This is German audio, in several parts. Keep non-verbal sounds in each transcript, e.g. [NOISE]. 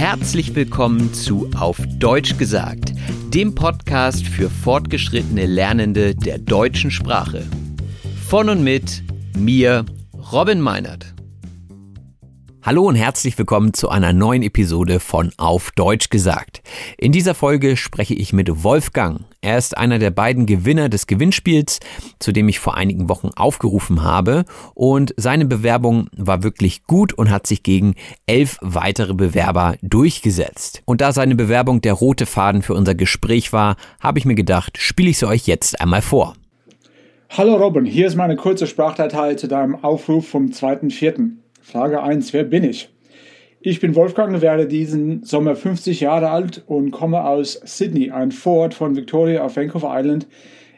Herzlich willkommen zu Auf Deutsch gesagt, dem Podcast für fortgeschrittene Lernende der deutschen Sprache. Von und mit mir, Robin Meinert. Hallo und herzlich willkommen zu einer neuen Episode von Auf Deutsch gesagt. In dieser Folge spreche ich mit Wolfgang. Er ist einer der beiden Gewinner des Gewinnspiels, zu dem ich vor einigen Wochen aufgerufen habe. Und seine Bewerbung war wirklich gut und hat sich gegen elf weitere Bewerber durchgesetzt. Und da seine Bewerbung der rote Faden für unser Gespräch war, habe ich mir gedacht, spiele ich sie euch jetzt einmal vor. Hallo Robin, hier ist meine kurze Sprachdatei zu deinem Aufruf vom 2.4. Frage 1. Wer bin ich? Ich bin Wolfgang, werde diesen Sommer 50 Jahre alt und komme aus Sydney, ein Vorort von Victoria auf Vancouver Island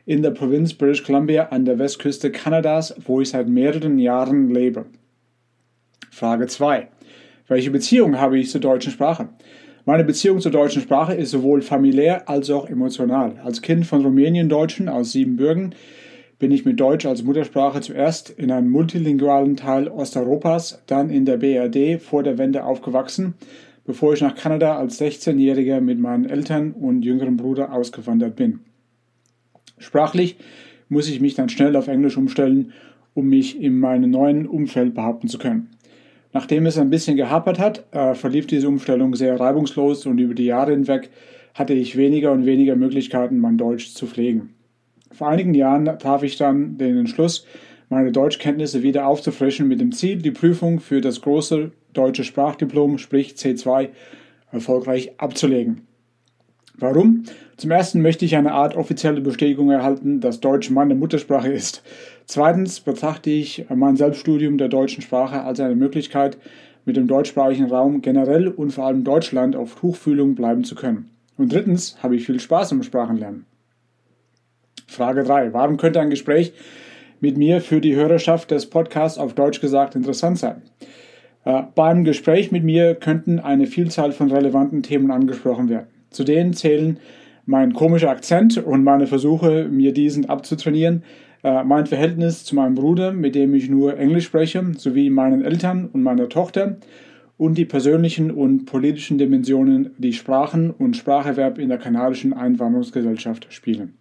in der Provinz British Columbia an der Westküste Kanadas, wo ich seit mehreren Jahren lebe. Frage 2. Welche Beziehung habe ich zur deutschen Sprache? Meine Beziehung zur deutschen Sprache ist sowohl familiär als auch emotional. Als Kind von Rumänien-Deutschen aus Siebenbürgen bin ich mit Deutsch als Muttersprache zuerst in einem multilingualen Teil Osteuropas, dann in der BRD vor der Wende aufgewachsen, bevor ich nach Kanada als 16-Jähriger mit meinen Eltern und jüngeren Bruder ausgewandert bin. Sprachlich muss ich mich dann schnell auf Englisch umstellen, um mich in meinem neuen Umfeld behaupten zu können. Nachdem es ein bisschen gehapert hat, äh, verlief diese Umstellung sehr reibungslos und über die Jahre hinweg hatte ich weniger und weniger Möglichkeiten, mein Deutsch zu pflegen. Vor einigen Jahren traf ich dann den Entschluss, meine Deutschkenntnisse wieder aufzufrischen mit dem Ziel, die Prüfung für das große deutsche Sprachdiplom, sprich C2, erfolgreich abzulegen. Warum? Zum ersten möchte ich eine Art offizielle Bestätigung erhalten, dass Deutsch meine Muttersprache ist. Zweitens betrachte ich mein Selbststudium der deutschen Sprache als eine Möglichkeit, mit dem deutschsprachigen Raum generell und vor allem Deutschland auf Tuchfühlung bleiben zu können. Und drittens habe ich viel Spaß am Sprachenlernen. Frage 3. Warum könnte ein Gespräch mit mir für die Hörerschaft des Podcasts auf Deutsch gesagt interessant sein? Äh, beim Gespräch mit mir könnten eine Vielzahl von relevanten Themen angesprochen werden. Zu denen zählen mein komischer Akzent und meine Versuche, mir diesen abzutrainieren, äh, mein Verhältnis zu meinem Bruder, mit dem ich nur Englisch spreche, sowie meinen Eltern und meiner Tochter und die persönlichen und politischen Dimensionen, die Sprachen und Spracherwerb in der kanadischen Einwanderungsgesellschaft spielen.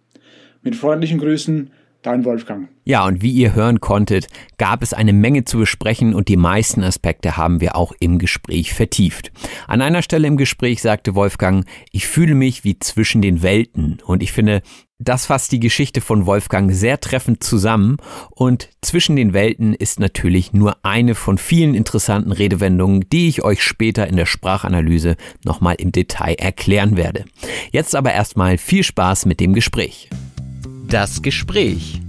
Mit freundlichen Grüßen, dein Wolfgang. Ja, und wie ihr hören konntet, gab es eine Menge zu besprechen und die meisten Aspekte haben wir auch im Gespräch vertieft. An einer Stelle im Gespräch sagte Wolfgang, ich fühle mich wie zwischen den Welten und ich finde, das fasst die Geschichte von Wolfgang sehr treffend zusammen und zwischen den Welten ist natürlich nur eine von vielen interessanten Redewendungen, die ich euch später in der Sprachanalyse nochmal im Detail erklären werde. Jetzt aber erstmal viel Spaß mit dem Gespräch. Das Gespräch.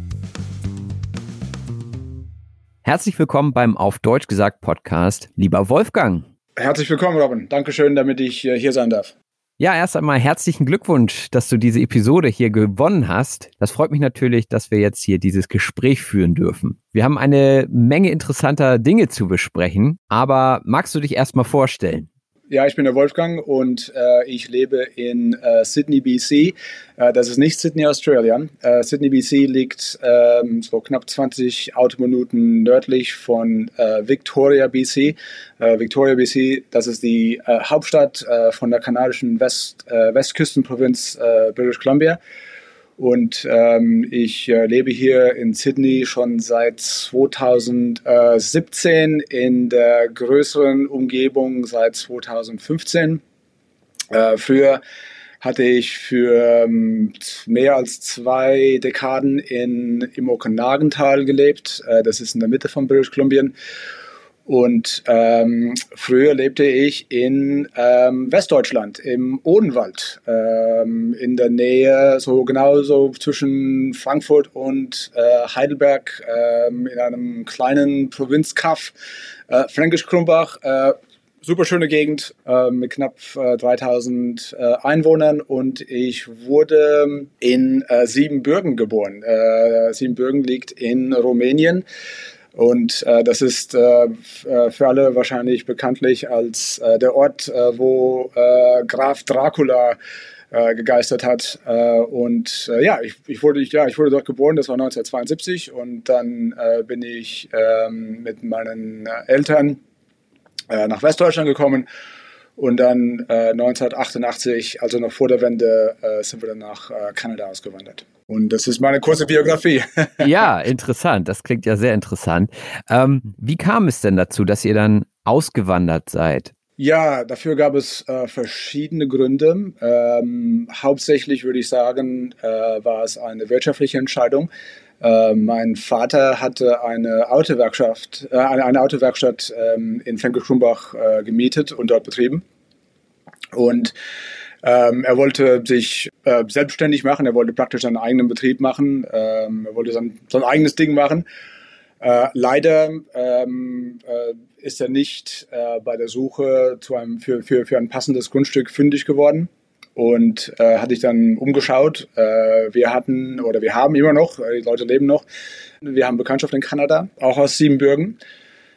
Herzlich willkommen beim Auf Deutsch gesagt Podcast, lieber Wolfgang. Herzlich willkommen, Robin. Dankeschön, damit ich äh, hier sein darf. Ja, erst einmal herzlichen Glückwunsch, dass du diese Episode hier gewonnen hast. Das freut mich natürlich, dass wir jetzt hier dieses Gespräch führen dürfen. Wir haben eine Menge interessanter Dinge zu besprechen, aber magst du dich erstmal vorstellen? Ja, ich bin der Wolfgang und äh, ich lebe in äh, Sydney, BC. Äh, das ist nicht Sydney, Australia. Äh, Sydney, BC liegt ähm, so knapp 20 Autominuten nördlich von äh, Victoria, BC. Äh, Victoria, BC, das ist die Hauptstadt von der kanadischen West, Westküstenprovinz British Columbia. Und ähm, ich äh, lebe hier in Sydney schon seit 2017, in der größeren Umgebung seit 2015. Äh, früher hatte ich für ähm, mehr als zwei Dekaden in, im Okanagantal gelebt. Äh, das ist in der Mitte von British Columbia. Und ähm, früher lebte ich in ähm, Westdeutschland, im Odenwald, ähm, in der Nähe, so genauso zwischen Frankfurt und äh, Heidelberg, ähm, in einem kleinen Provinzkaff, äh, Fränkisch-Krumbach. Äh, super schöne Gegend äh, mit knapp äh, 3000 äh, Einwohnern und ich wurde in äh, Siebenbürgen geboren. Äh, Siebenbürgen liegt in Rumänien. Und äh, das ist äh, äh, für alle wahrscheinlich bekanntlich als äh, der Ort, äh, wo äh, Graf Dracula gegeistert hat. Und ja, ich, ich, wurde, ich, ja, ich wurde dort geboren, das war 1972. Und dann bin ich ähm, mit meinen Eltern nach Westdeutschland gekommen. Und dann äh, 1988, also noch vor der Wende, äh, sind wir dann nach äh, Kanada ausgewandert. Und das ist meine kurze Biografie. [LAUGHS] ja, interessant. Das klingt ja sehr interessant. Ähm, wie kam es denn dazu, dass ihr dann ausgewandert seid? Ja, dafür gab es äh, verschiedene Gründe. Ähm, hauptsächlich würde ich sagen, äh, war es eine wirtschaftliche Entscheidung. Äh, mein Vater hatte eine Autowerkstatt, äh, eine, eine, Autowerkstatt ähm, in Fenkel-Krumbach äh, gemietet und dort betrieben. Und ähm, er wollte sich äh, selbstständig machen, er wollte praktisch seinen eigenen Betrieb machen, ähm, er wollte sein, sein eigenes Ding machen. Äh, leider ähm, äh, ist er nicht äh, bei der Suche zu einem, für, für, für ein passendes Grundstück fündig geworden und äh, hatte ich dann umgeschaut. Äh, wir hatten oder wir haben immer noch, die Leute leben noch, wir haben Bekanntschaft in Kanada, auch aus Siebenbürgen.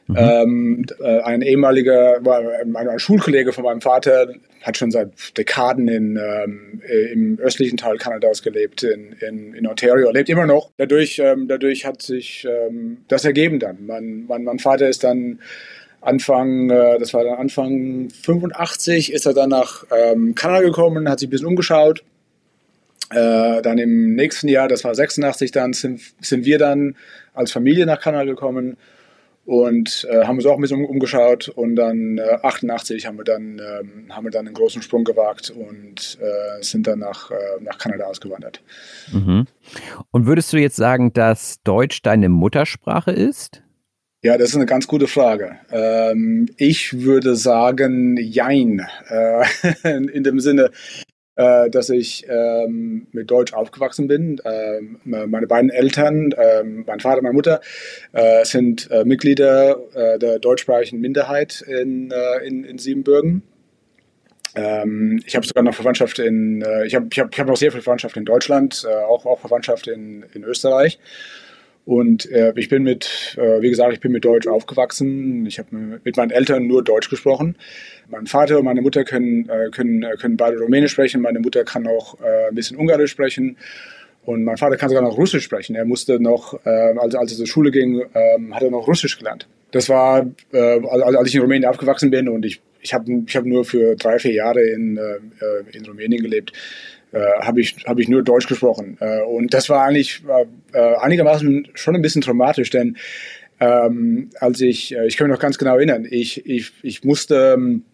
Mhm. Ähm, äh, ein ehemaliger, ein Schulkollege von meinem Vater hat schon seit Dekaden in, ähm, äh, im östlichen Teil Kanadas gelebt, in, in, in Ontario, lebt immer noch. Dadurch, ähm, dadurch hat sich ähm, das ergeben dann. Mein, mein, mein Vater ist dann Anfang, äh, das war dann Anfang 85, ist er dann nach ähm, Kanada gekommen, hat sich ein bisschen umgeschaut. Äh, dann im nächsten Jahr, das war 86, dann sind, sind wir dann als Familie nach Kanada gekommen und äh, haben uns auch ein bisschen umgeschaut und dann äh, 88 haben wir dann ähm, haben wir dann einen großen Sprung gewagt und äh, sind dann nach, äh, nach Kanada ausgewandert. Mhm. Und würdest du jetzt sagen, dass Deutsch deine Muttersprache ist? Ja, das ist eine ganz gute Frage. Ähm, ich würde sagen, jein. Äh, [LAUGHS] in dem Sinne, äh, dass ich ähm, mit Deutsch aufgewachsen bin. Ähm, meine beiden Eltern, ähm, mein Vater und meine Mutter, äh, sind äh, Mitglieder äh, der deutschsprachigen Minderheit in, äh, in, in Siebenbürgen. Ähm, ich habe sogar noch Verwandtschaft in, ich habe ich hab, ich hab noch sehr viel Verwandtschaft in Deutschland, auch, auch Verwandtschaft in, in Österreich. Und äh, ich bin mit, äh, wie gesagt, ich bin mit Deutsch aufgewachsen. Ich habe mit meinen Eltern nur Deutsch gesprochen. Mein Vater und meine Mutter können, äh, können, äh, können beide Rumänisch sprechen. Meine Mutter kann auch äh, ein bisschen Ungarisch sprechen. Und mein Vater kann sogar noch Russisch sprechen. Er musste noch, äh, als, als er zur Schule ging, äh, hat er noch Russisch gelernt. Das war, als ich in Rumänien aufgewachsen bin und ich, ich habe ich hab nur für drei, vier Jahre in, in Rumänien gelebt habe ich, hab ich nur Deutsch gesprochen. Äh, und das war eigentlich äh, einigermaßen schon ein bisschen traumatisch, denn ähm, als ich, äh, ich kann mich noch ganz genau erinnern, ich, ich, ich musste ähm,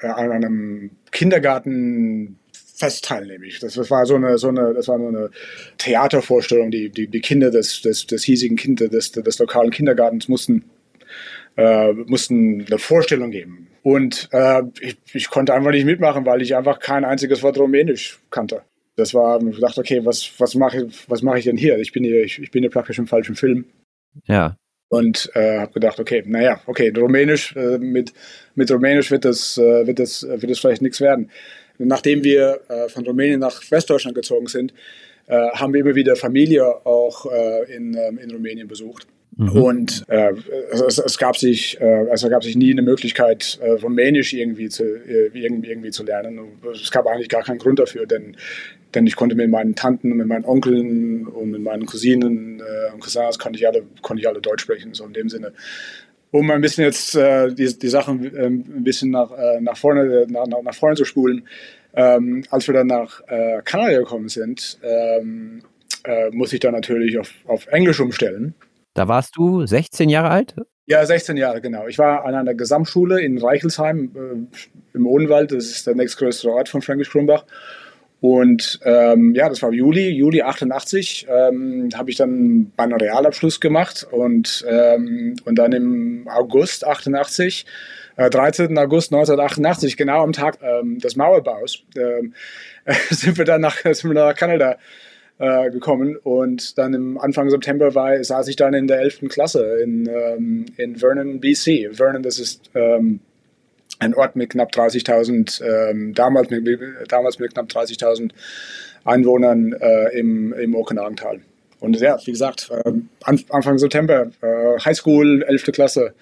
an einem Kindergarten fest teilnehmen. Das, das war so eine, so eine, das war so eine Theatervorstellung. Die, die, die Kinder des, des, des hiesigen Kindes, des, des lokalen Kindergartens mussten, äh, mussten eine Vorstellung geben. Und äh, ich, ich konnte einfach nicht mitmachen, weil ich einfach kein einziges Wort Rumänisch kannte. Das war, ich dachte, okay, was, was mache ich, was mache ich denn hier? Ich bin hier, ich, ich bin hier praktisch im falschen Film. Ja. und äh, habe gedacht, okay, naja, okay, Rumänisch, äh, mit, mit Rumänisch wird das, äh, wird, das, wird das vielleicht nichts werden. Nachdem wir äh, von Rumänien nach Westdeutschland gezogen sind, äh, haben wir immer wieder Familie auch äh, in, ähm, in Rumänien besucht. Mhm. Und äh, es, es, gab sich, äh, also gab sich nie eine Möglichkeit, äh, Rumänisch irgendwie zu, äh, irgendwie, irgendwie zu lernen. Es gab eigentlich gar keinen Grund dafür, denn, denn ich konnte mit meinen Tanten und mit meinen Onkeln und mit meinen Cousinen äh, und Cousins konnte ich alle, konnte ich alle Deutsch sprechen, so in dem Sinne. Um ein bisschen jetzt äh, die, die Sachen ein bisschen nach, nach, vorne, nach, nach vorne zu spulen. Ähm, als wir dann nach Kanada gekommen sind, ähm, muss ich dann natürlich auf, auf Englisch umstellen. Da warst du 16 Jahre alt? Ja, 16 Jahre, genau. Ich war an einer Gesamtschule in Reichelsheim äh, im Odenwald. Das ist der nächstgrößte Ort von Fränkisch Krumbach. Und ähm, ja, das war Juli, Juli 88, ähm, habe ich dann meinen Realabschluss gemacht und, ähm, und dann im August 88, äh, 13. August 1988, genau am Tag ähm, des Mauerbaus, äh, [LAUGHS] sind wir dann nach, sind wir nach Kanada äh, gekommen und dann im Anfang September war, saß ich dann in der 11. Klasse in, ähm, in Vernon, BC. Vernon, das ist ähm, ein Ort mit knapp 30.000, ähm, damals, mit, damals mit knapp 30.000 Einwohnern äh, im, im Okanagantal. Und ja, wie gesagt, äh, Anfang September, äh, Highschool, 11. Klasse,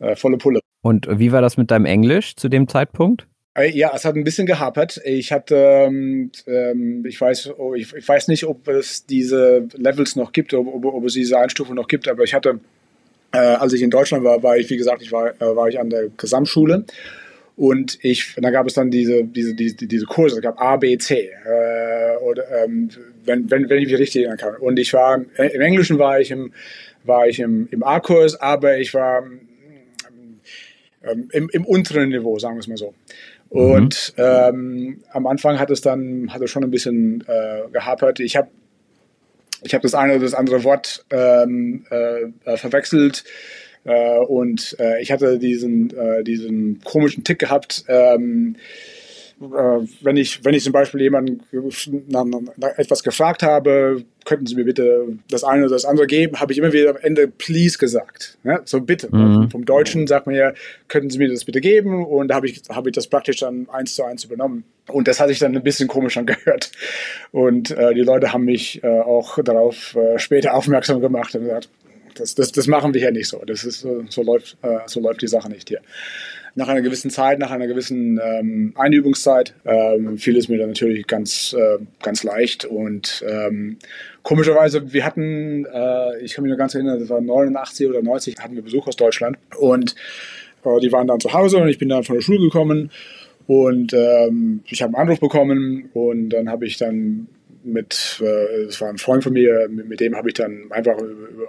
äh, volle Pulle. Und wie war das mit deinem Englisch zu dem Zeitpunkt? Äh, ja, es hat ein bisschen gehapert. Ich hatte, ähm, ähm, ich weiß, oh, ich, ich, weiß nicht, ob es diese Levels noch gibt, ob, ob, ob es diese Einstufung noch gibt, aber ich hatte, äh, als ich in Deutschland war, war ich, wie gesagt, ich war, äh, war ich an der Gesamtschule und ich, da gab es dann diese, diese, diese, diese Kurse, es gab A, B, C, äh, oder, ähm, wenn, wenn, wenn ich mich richtig erinnern kann. Und ich war, äh, im Englischen war ich im, war ich im, im A-Kurs, aber ich war ähm, im, im unteren Niveau, sagen wir es mal so. Und mhm. ähm, am Anfang hat es dann hat es schon ein bisschen äh, gehapert. Ich habe ich hab das eine oder das andere Wort ähm, äh, äh verwechselt äh, und äh, ich hatte diesen, äh, diesen komischen Tick gehabt. Ähm, äh, wenn, ich, wenn ich zum Beispiel jemanden nach, nach etwas gefragt habe, könnten Sie mir bitte das eine oder das andere geben, habe ich immer wieder am Ende please gesagt. Ja, so bitte. Mhm. Vom Deutschen sagt man ja, könnten Sie mir das bitte geben? Und da habe ich, hab ich das praktisch dann eins zu eins übernommen. Und das hatte ich dann ein bisschen komisch angehört. Und äh, die Leute haben mich äh, auch darauf äh, später aufmerksam gemacht und gesagt, das, das, das machen wir hier nicht so. Das ist, so, läuft, äh, so läuft die Sache nicht hier nach einer gewissen Zeit, nach einer gewissen ähm, Einübungszeit, ähm, fiel es mir dann natürlich ganz, äh, ganz leicht. Und ähm, komischerweise, wir hatten, äh, ich kann mich noch ganz erinnern, das war 89 oder 90, hatten wir Besuch aus Deutschland. Und äh, die waren dann zu Hause und ich bin dann von der Schule gekommen. Und ähm, ich habe einen Anruf bekommen und dann habe ich dann mit, äh, es war ein Freund von mir, mit, dem habe ich dann einfach,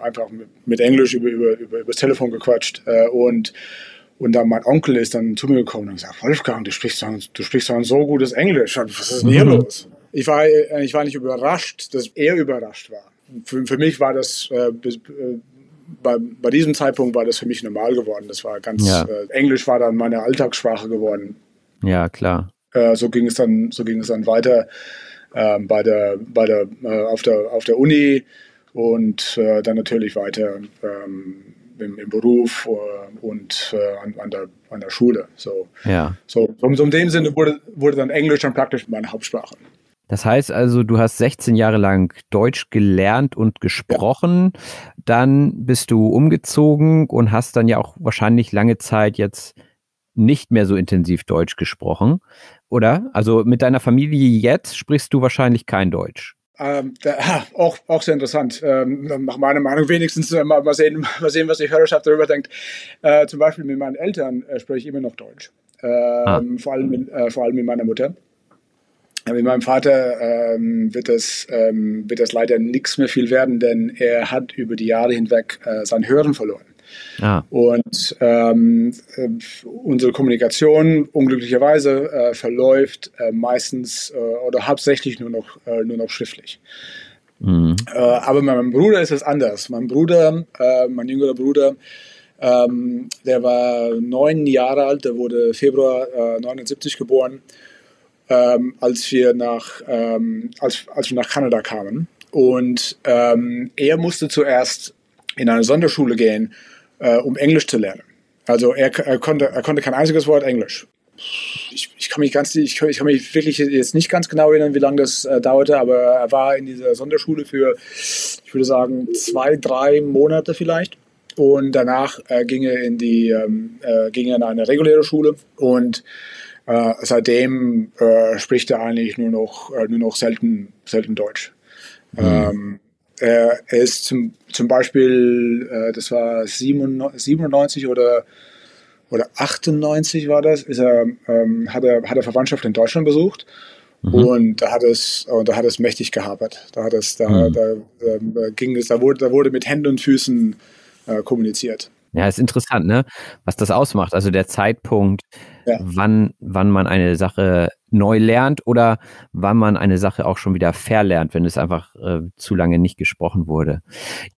einfach mit Englisch über, über, über, über das Telefon gequatscht äh, und und dann mein Onkel ist dann zu mir gekommen und gesagt, Wolfgang, du sprichst doch, du sprichst ein so gutes Englisch. Was ist denn hier mhm. los? Ich war, äh, ich war nicht überrascht, dass er überrascht war. Für, für mich war das, äh, äh, bei, bei diesem Zeitpunkt war das für mich normal geworden. Das war ganz, ja. äh, Englisch war dann meine Alltagssprache geworden. Ja, klar. Äh, so ging es dann, so ging es dann weiter ähm, bei der, bei der, äh, auf der, auf der Uni und dann natürlich weiter ähm, im, im Beruf äh, und äh, an, an, der, an der Schule. So, ja. so, so in dem Sinne wurde, wurde dann Englisch dann praktisch meine Hauptsprache. Das heißt also, du hast 16 Jahre lang Deutsch gelernt und gesprochen, ja. dann bist du umgezogen und hast dann ja auch wahrscheinlich lange Zeit jetzt nicht mehr so intensiv Deutsch gesprochen, oder? Also mit deiner Familie jetzt sprichst du wahrscheinlich kein Deutsch. Ähm, da, auch, auch sehr interessant. Ähm, nach meiner Meinung wenigstens äh, mal, mal, sehen, mal sehen, was die Hörerschaft darüber denkt. Äh, zum Beispiel mit meinen Eltern äh, spreche ich immer noch Deutsch. Ähm, ah. vor, allem mit, äh, vor allem mit meiner Mutter. Mit meinem Vater ähm, wird, das, ähm, wird das leider nichts mehr viel werden, denn er hat über die Jahre hinweg äh, sein Hören verloren. Ah. Und ähm, äh, unsere Kommunikation unglücklicherweise äh, verläuft äh, meistens äh, oder hauptsächlich nur noch, äh, nur noch schriftlich. Mhm. Äh, aber bei meinem Bruder ist es anders. Mein Bruder, mein jüngerer Bruder, ähm, der war neun Jahre alt, der wurde Februar 79 geboren, ähm, als, wir nach, ähm, als, als wir nach Kanada kamen. Und ähm, er musste zuerst in eine Sonderschule gehen, äh, um Englisch zu lernen. Also er, er, konnte, er konnte kein einziges Wort Englisch. Ich, ich, kann mich ganz, ich, ich, kann mich wirklich jetzt nicht ganz genau erinnern, wie lange das äh, dauerte, aber er war in dieser Sonderschule für, ich würde sagen, zwei, drei Monate vielleicht. Und danach äh, ging er in die, ähm, äh, ging er in eine reguläre Schule und äh, seitdem äh, spricht er eigentlich nur noch, äh, nur noch selten, selten Deutsch. Mhm. Ähm, er ist zum, zum Beispiel, äh, das war 97 oder, oder 98 war das, ist er, ähm, hat, er, hat er Verwandtschaft in Deutschland besucht. Mhm. Und da hat es, und da hat es mächtig gehabert. Da hat es, da, mhm. da, da, ging es, da wurde, da wurde mit Händen und Füßen äh, kommuniziert. Ja, ist interessant, ne? Was das ausmacht. Also der Zeitpunkt, ja. wann, wann man eine Sache neu lernt oder wann man eine Sache auch schon wieder verlernt, wenn es einfach äh, zu lange nicht gesprochen wurde.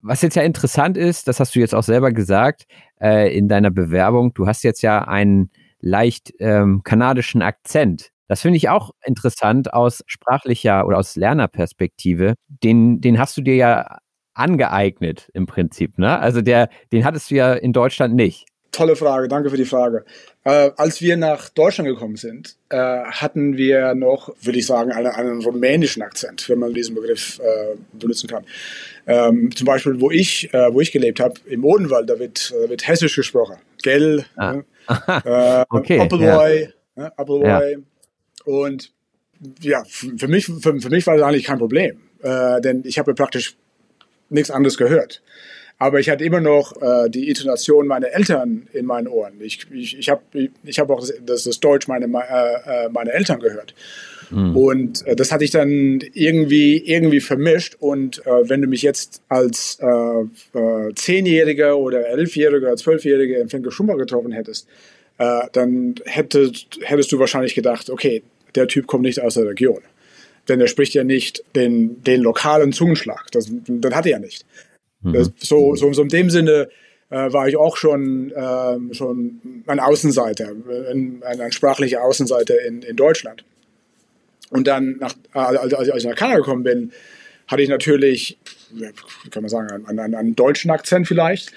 Was jetzt ja interessant ist, das hast du jetzt auch selber gesagt äh, in deiner Bewerbung, du hast jetzt ja einen leicht ähm, kanadischen Akzent. Das finde ich auch interessant aus sprachlicher oder aus Lernerperspektive. Den, den hast du dir ja angeeignet im Prinzip, ne? Also der, den hattest du ja in Deutschland nicht. Tolle Frage, danke für die Frage. Äh, als wir nach Deutschland gekommen sind, äh, hatten wir noch, würde ich sagen, einen, einen, rumänischen Akzent, wenn man diesen Begriff äh, benutzen kann. Ähm, zum Beispiel, wo ich, äh, wo ich gelebt habe, im Odenwald, da wird, da wird Hessisch gesprochen. Gell, ah. [LAUGHS] Äh, okay, Appleboy, ja. ne? Appleboy. Ja. Und ja, für mich, für, für, mich war das eigentlich kein Problem, äh, denn ich habe praktisch nichts anderes gehört. Aber ich hatte immer noch äh, die Intonation meiner Eltern in meinen Ohren. Ich, ich, ich habe ich hab auch das, das Deutsch meiner äh, äh, meine Eltern gehört. Mhm. Und äh, das hatte ich dann irgendwie, irgendwie vermischt. Und äh, wenn du mich jetzt als äh, äh, Zehnjähriger oder Elfjähriger oder Zwölfjähriger in Finke getroffen hättest, dann hättest, hättest du wahrscheinlich gedacht, okay, der Typ kommt nicht aus der Region denn er spricht ja nicht den, den lokalen Zungenschlag. Das, das hat er ja nicht. Mhm. So, so, so in dem Sinne äh, war ich auch schon, äh, schon ein Außenseiter, ein, ein, sprachlicher Außenseiter in, in Deutschland. Und dann, nach, als, als ich nach Kanada gekommen bin, hatte ich natürlich, kann man sagen, einen, einen, einen deutschen Akzent vielleicht.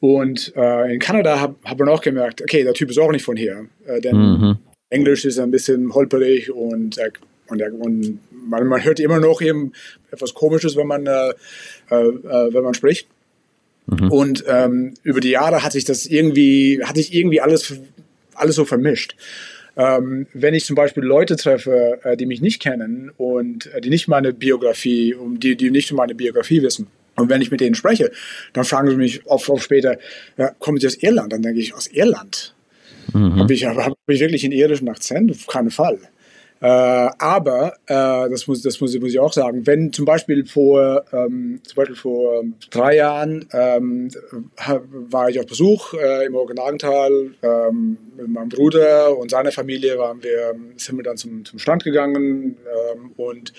Und äh, in Kanada habe hab man auch gemerkt, okay, der Typ ist auch nicht von hier. Äh, denn mhm. Englisch ist ein bisschen holperig und er und, der, und man, man, hört immer noch eben etwas Komisches, wenn man, äh, äh, wenn man spricht. Mhm. Und ähm, über die Jahre hat sich das irgendwie, hat sich irgendwie alles, alles so vermischt. Ähm, wenn ich zum Beispiel Leute treffe, äh, die mich nicht kennen und äh, die nicht meine Biografie, um die, die nicht meine Biografie wissen, und wenn ich mit denen spreche, dann fragen sie mich oft, oft später, ja, kommen Sie aus Irland? Dann denke ich, aus Irland? Mhm. Habe ich, hab ich wirklich einen irischen Akzent? Auf keinen Fall. Äh, aber, äh, das, muss, das muss, muss ich auch sagen, wenn zum Beispiel vor, ähm, zum Beispiel vor ähm, drei Jahren ähm, war ich auf Besuch äh, im Orgenagental ähm, mit meinem Bruder und seiner Familie waren wir, sind wir dann zum, zum Strand gegangen ähm, und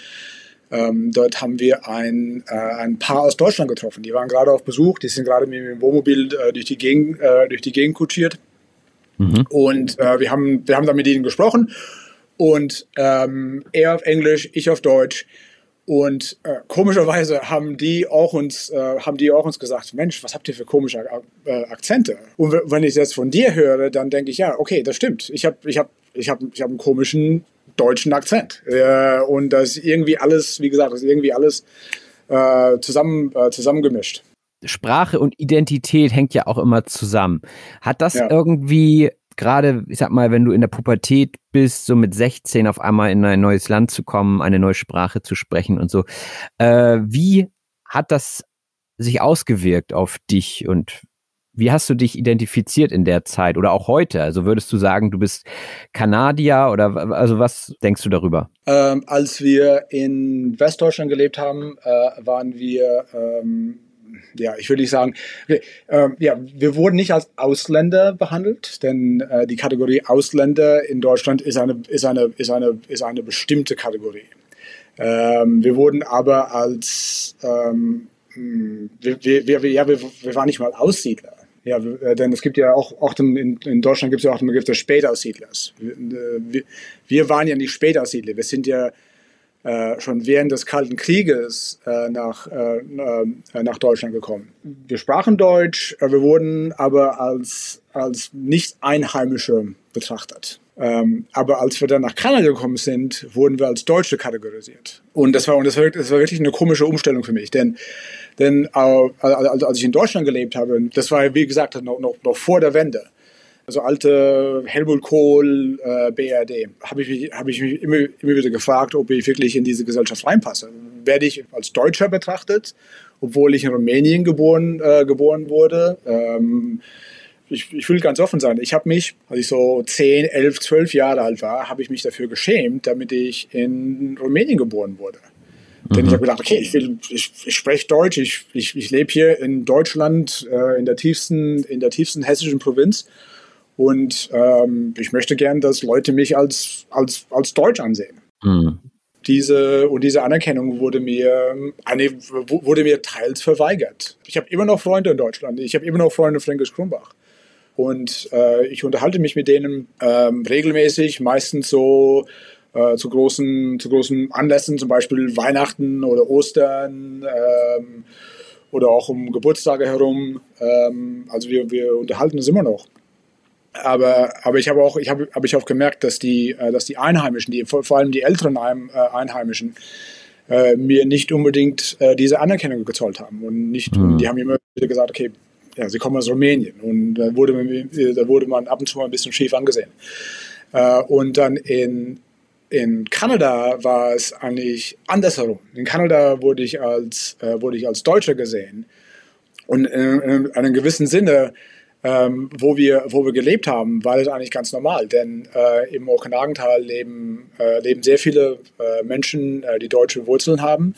ähm, dort haben wir ein, äh, ein Paar aus Deutschland getroffen. Die waren gerade auf Besuch, die sind gerade mit dem Wohnmobil äh, durch, die Gegend, äh, durch die Gegend kutschiert. Mhm. Und äh, wir, haben, wir haben dann mit ihnen gesprochen und ähm, er auf Englisch, ich auf Deutsch. Und äh, komischerweise haben die auch uns, äh, haben die auch uns gesagt, Mensch, was habt ihr für komische äh, Akzente? Und wenn ich das von dir höre, dann denke ich, ja, okay, das stimmt. Ich habe, ich habe, ich habe, ich habe einen komischen deutschen Akzent. Äh, und das ist irgendwie alles, wie gesagt, das ist irgendwie alles äh, zusammen, äh, zusammengemischt. Sprache und Identität hängt ja auch immer zusammen. Hat das ja. irgendwie gerade, ich sag mal, wenn du in der Pubertät bist, so mit 16 auf einmal in ein neues Land zu kommen, eine neue Sprache zu sprechen und so, äh, wie hat das sich ausgewirkt auf dich und wie hast du dich identifiziert in der Zeit oder auch heute? Also würdest du sagen, du bist Kanadier oder also was denkst du darüber? Ähm, als wir in Westdeutschland gelebt haben, äh, waren wir ähm, ja, ich würde sagen, wir, äh, ja, wir wurden nicht als Ausländer behandelt, denn äh, die Kategorie Ausländer in Deutschland ist eine, ist eine, ist eine, ist eine bestimmte Kategorie. Ähm, wir wurden aber als, ähm, hm, wir, wir, wir, ja, wir, wir waren nicht mal Aussiedler. Ja, äh, denn es gibt ja auch, auch in, in Deutschland gibt es ja auch den Begriff des Spätaussiedlers. Wir, wir waren ja nicht Spätaussiedler, wir sind ja äh, schon während des Kalten Krieges äh, nach, äh, äh nach Deutschland gekommen. Wir sprachen Deutsch, äh, wir wurden aber als, als nicht Einheimische betrachtet. Ähm, aber als wir dann nach Kanada gekommen sind, wurden wir als Deutsche kategorisiert. Und das war, und das war, das war wirklich eine komische Umstellung für mich, denn, denn äh, als ich in Deutschland gelebt habe, das war, wie gesagt, noch, noch, noch vor der Wende also alte Helmut Kohl, äh, BRD, habe ich mich, hab ich mich immer, immer wieder gefragt, ob ich wirklich in diese Gesellschaft reinpasse. Werde ich als Deutscher betrachtet, obwohl ich in Rumänien geboren, äh, geboren wurde? Ähm, ich, ich will ganz offen sein. Ich habe mich, als ich so 10, 11, 12 Jahre alt war, habe ich mich dafür geschämt, damit ich in Rumänien geboren wurde. Mhm. Denn ich mhm. habe gedacht, okay, ich, will, ich, ich spreche Deutsch, ich, ich, ich lebe hier in Deutschland, äh, in, der tiefsten, in der tiefsten hessischen Provinz und ähm, ich möchte gern, dass Leute mich als, als, als Deutsch ansehen. Mhm. Diese, und diese Anerkennung wurde mir, wurde mir teils verweigert. Ich habe immer noch Freunde in Deutschland. Ich habe immer noch Freunde in Fränkisch Krumbach. Und äh, ich unterhalte mich mit denen ähm, regelmäßig, meistens so äh, zu, großen, zu großen Anlässen, zum Beispiel Weihnachten oder Ostern ähm, oder auch um Geburtstage herum. Ähm, also wir, wir unterhalten uns immer noch aber, aber ich habe auch, ich habe, habe ich auch gemerkt, dass die, äh, dass die Einheimischen, die, vor, vor allem die älteren äh, Einheimischen, äh, mir nicht unbedingt äh, diese Anerkennung gezollt haben. Und nicht, mhm. die haben immer wieder gesagt, okay, ja, sie kommen aus Rumänien. Und da wurde, man, da wurde man ab und zu mal ein bisschen schief angesehen. Äh, und dann in, in Kanada war es eigentlich andersherum. In Kanada wurde ich als, wurde ich als Deutscher gesehen. Und in, in einem gewissen Sinne ähm, wo, wir, wo wir gelebt haben, war das eigentlich ganz normal. Denn äh, im Okanagental leben, äh, leben sehr viele äh, Menschen, äh, die deutsche Wurzeln haben.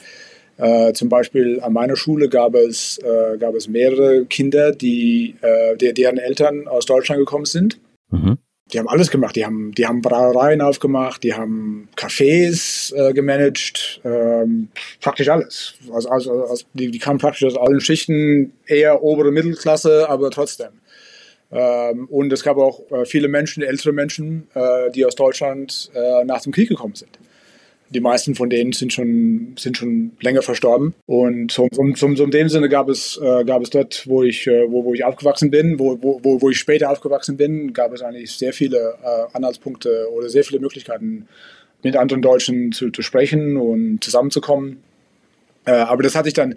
Äh, zum Beispiel an meiner Schule gab es, äh, gab es mehrere Kinder, die, der, deren Eltern aus Deutschland gekommen sind. Mhm. Die haben alles gemacht. Die haben, die haben Brauereien aufgemacht, die haben Cafés gemanagt, ähm, praktisch alles. Also, also, also die, die kamen praktisch aus allen Schichten, eher obere Mittelklasse, aber trotzdem. Ähm, und es gab auch äh, viele Menschen, ältere Menschen, äh, die aus Deutschland äh, nach dem Krieg gekommen sind. Die meisten von denen sind schon, sind schon länger verstorben. Und so, so, so, so in dem Sinne gab es, äh, gab es dort, wo ich, äh, wo, wo ich aufgewachsen bin, wo, wo, wo ich später aufgewachsen bin, gab es eigentlich sehr viele äh, Anhaltspunkte oder sehr viele Möglichkeiten, mit anderen Deutschen zu, zu sprechen und zusammenzukommen. aber das hatte ich dann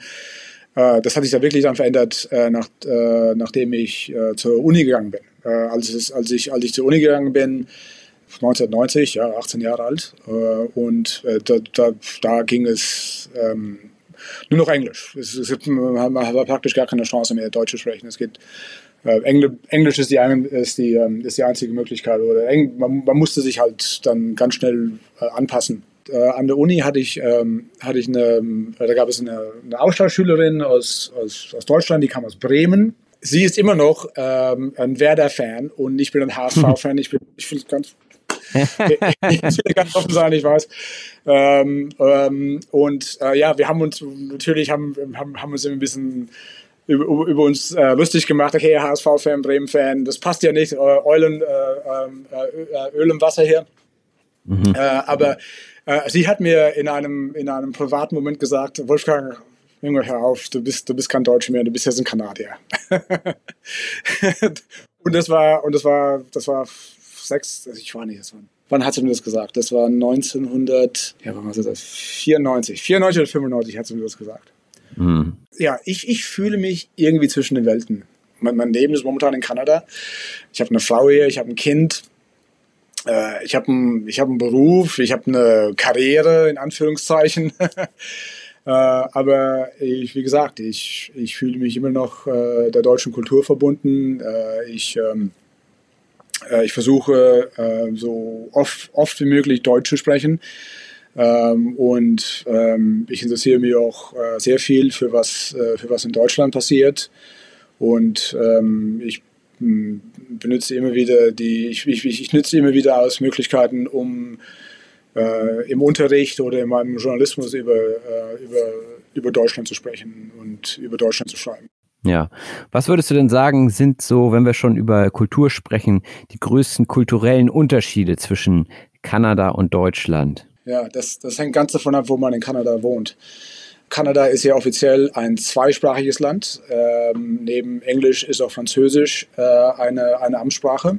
das hat sich da wirklich dann verändert, äh, nach, äh, nachdem ich zur Uni gegangen bin. als, als, ich, als ich zur Uni gegangen bin, 1990, ja, 18 Jahre alt, und da, da, da ging es ähm, nur noch Englisch. Es, es gibt, man hat praktisch gar keine Chance mehr, Deutsch zu sprechen. Es geht Englisch ist die, ist, die, ähm, ist die einzige Möglichkeit. Oder man, man musste sich halt dann ganz schnell anpassen äh, an der Uni hatte ich, ähm, hatte ich eine, äh, da gab es eine, eine Austauschschülerin aus, aus, aus Deutschland, die kam aus Bremen. Sie ist immer noch ähm, ein Werder-Fan und ich bin ein HSV-Fan. Ich bin, ich finde ganz, [LAUGHS] ich will ganz offen sein, ich weiß. Ähm, ähm, und äh, ja, wir haben uns natürlich haben, haben, haben uns ein bisschen über, über uns äh, lustig gemacht. Okay, HSV-Fan, Bremen-Fan, das passt ja nicht. Äh, Eulen, äh, ähm, äh, Öl im Wasser hier. Mhm. Aber äh, sie hat mir in einem, in einem privaten Moment gesagt, Wolfgang, Junge, hör auf, du bist, du bist kein Deutscher mehr, du bist jetzt ein Kanadier. [LAUGHS] und das war, und das war, das war sechs, also ich war nicht, das war, wann hat sie mir das gesagt? Das war 1900, ja, wann war das? 94, 94 oder 95 hat sie mir das gesagt. Mhm. Ja, ich, ich fühle mich irgendwie zwischen den Welten. Mein, mein Leben ist momentan in Kanada. Ich habe eine Frau hier, ich habe ein Kind äh, ich habe einen hab Beruf, ich habe eine Karriere in Anführungszeichen. [LAUGHS] äh, aber ich, wie gesagt, ich, ich fühle mich immer noch äh, der deutschen Kultur verbunden. Äh, ich, ähm, äh, ich versuche äh, so oft, oft wie möglich Deutsch zu sprechen. Ähm, und ähm, ich interessiere mich auch sehr viel für was, für was in Deutschland passiert. Und ähm, ich benutze immer wieder die, ich, ich, ich nütze immer wieder aus Möglichkeiten, um äh, im Unterricht oder in meinem Journalismus über, äh, über, über Deutschland zu sprechen und über Deutschland zu schreiben. Ja, was würdest du denn sagen, sind so, wenn wir schon über Kultur sprechen, die größten kulturellen Unterschiede zwischen Kanada und Deutschland? Ja, das, das hängt ganz davon ab, wo man in Kanada wohnt. Kanada ist ja offiziell ein zweisprachiges Land. Ähm, neben Englisch ist auch Französisch äh, eine, eine Amtssprache.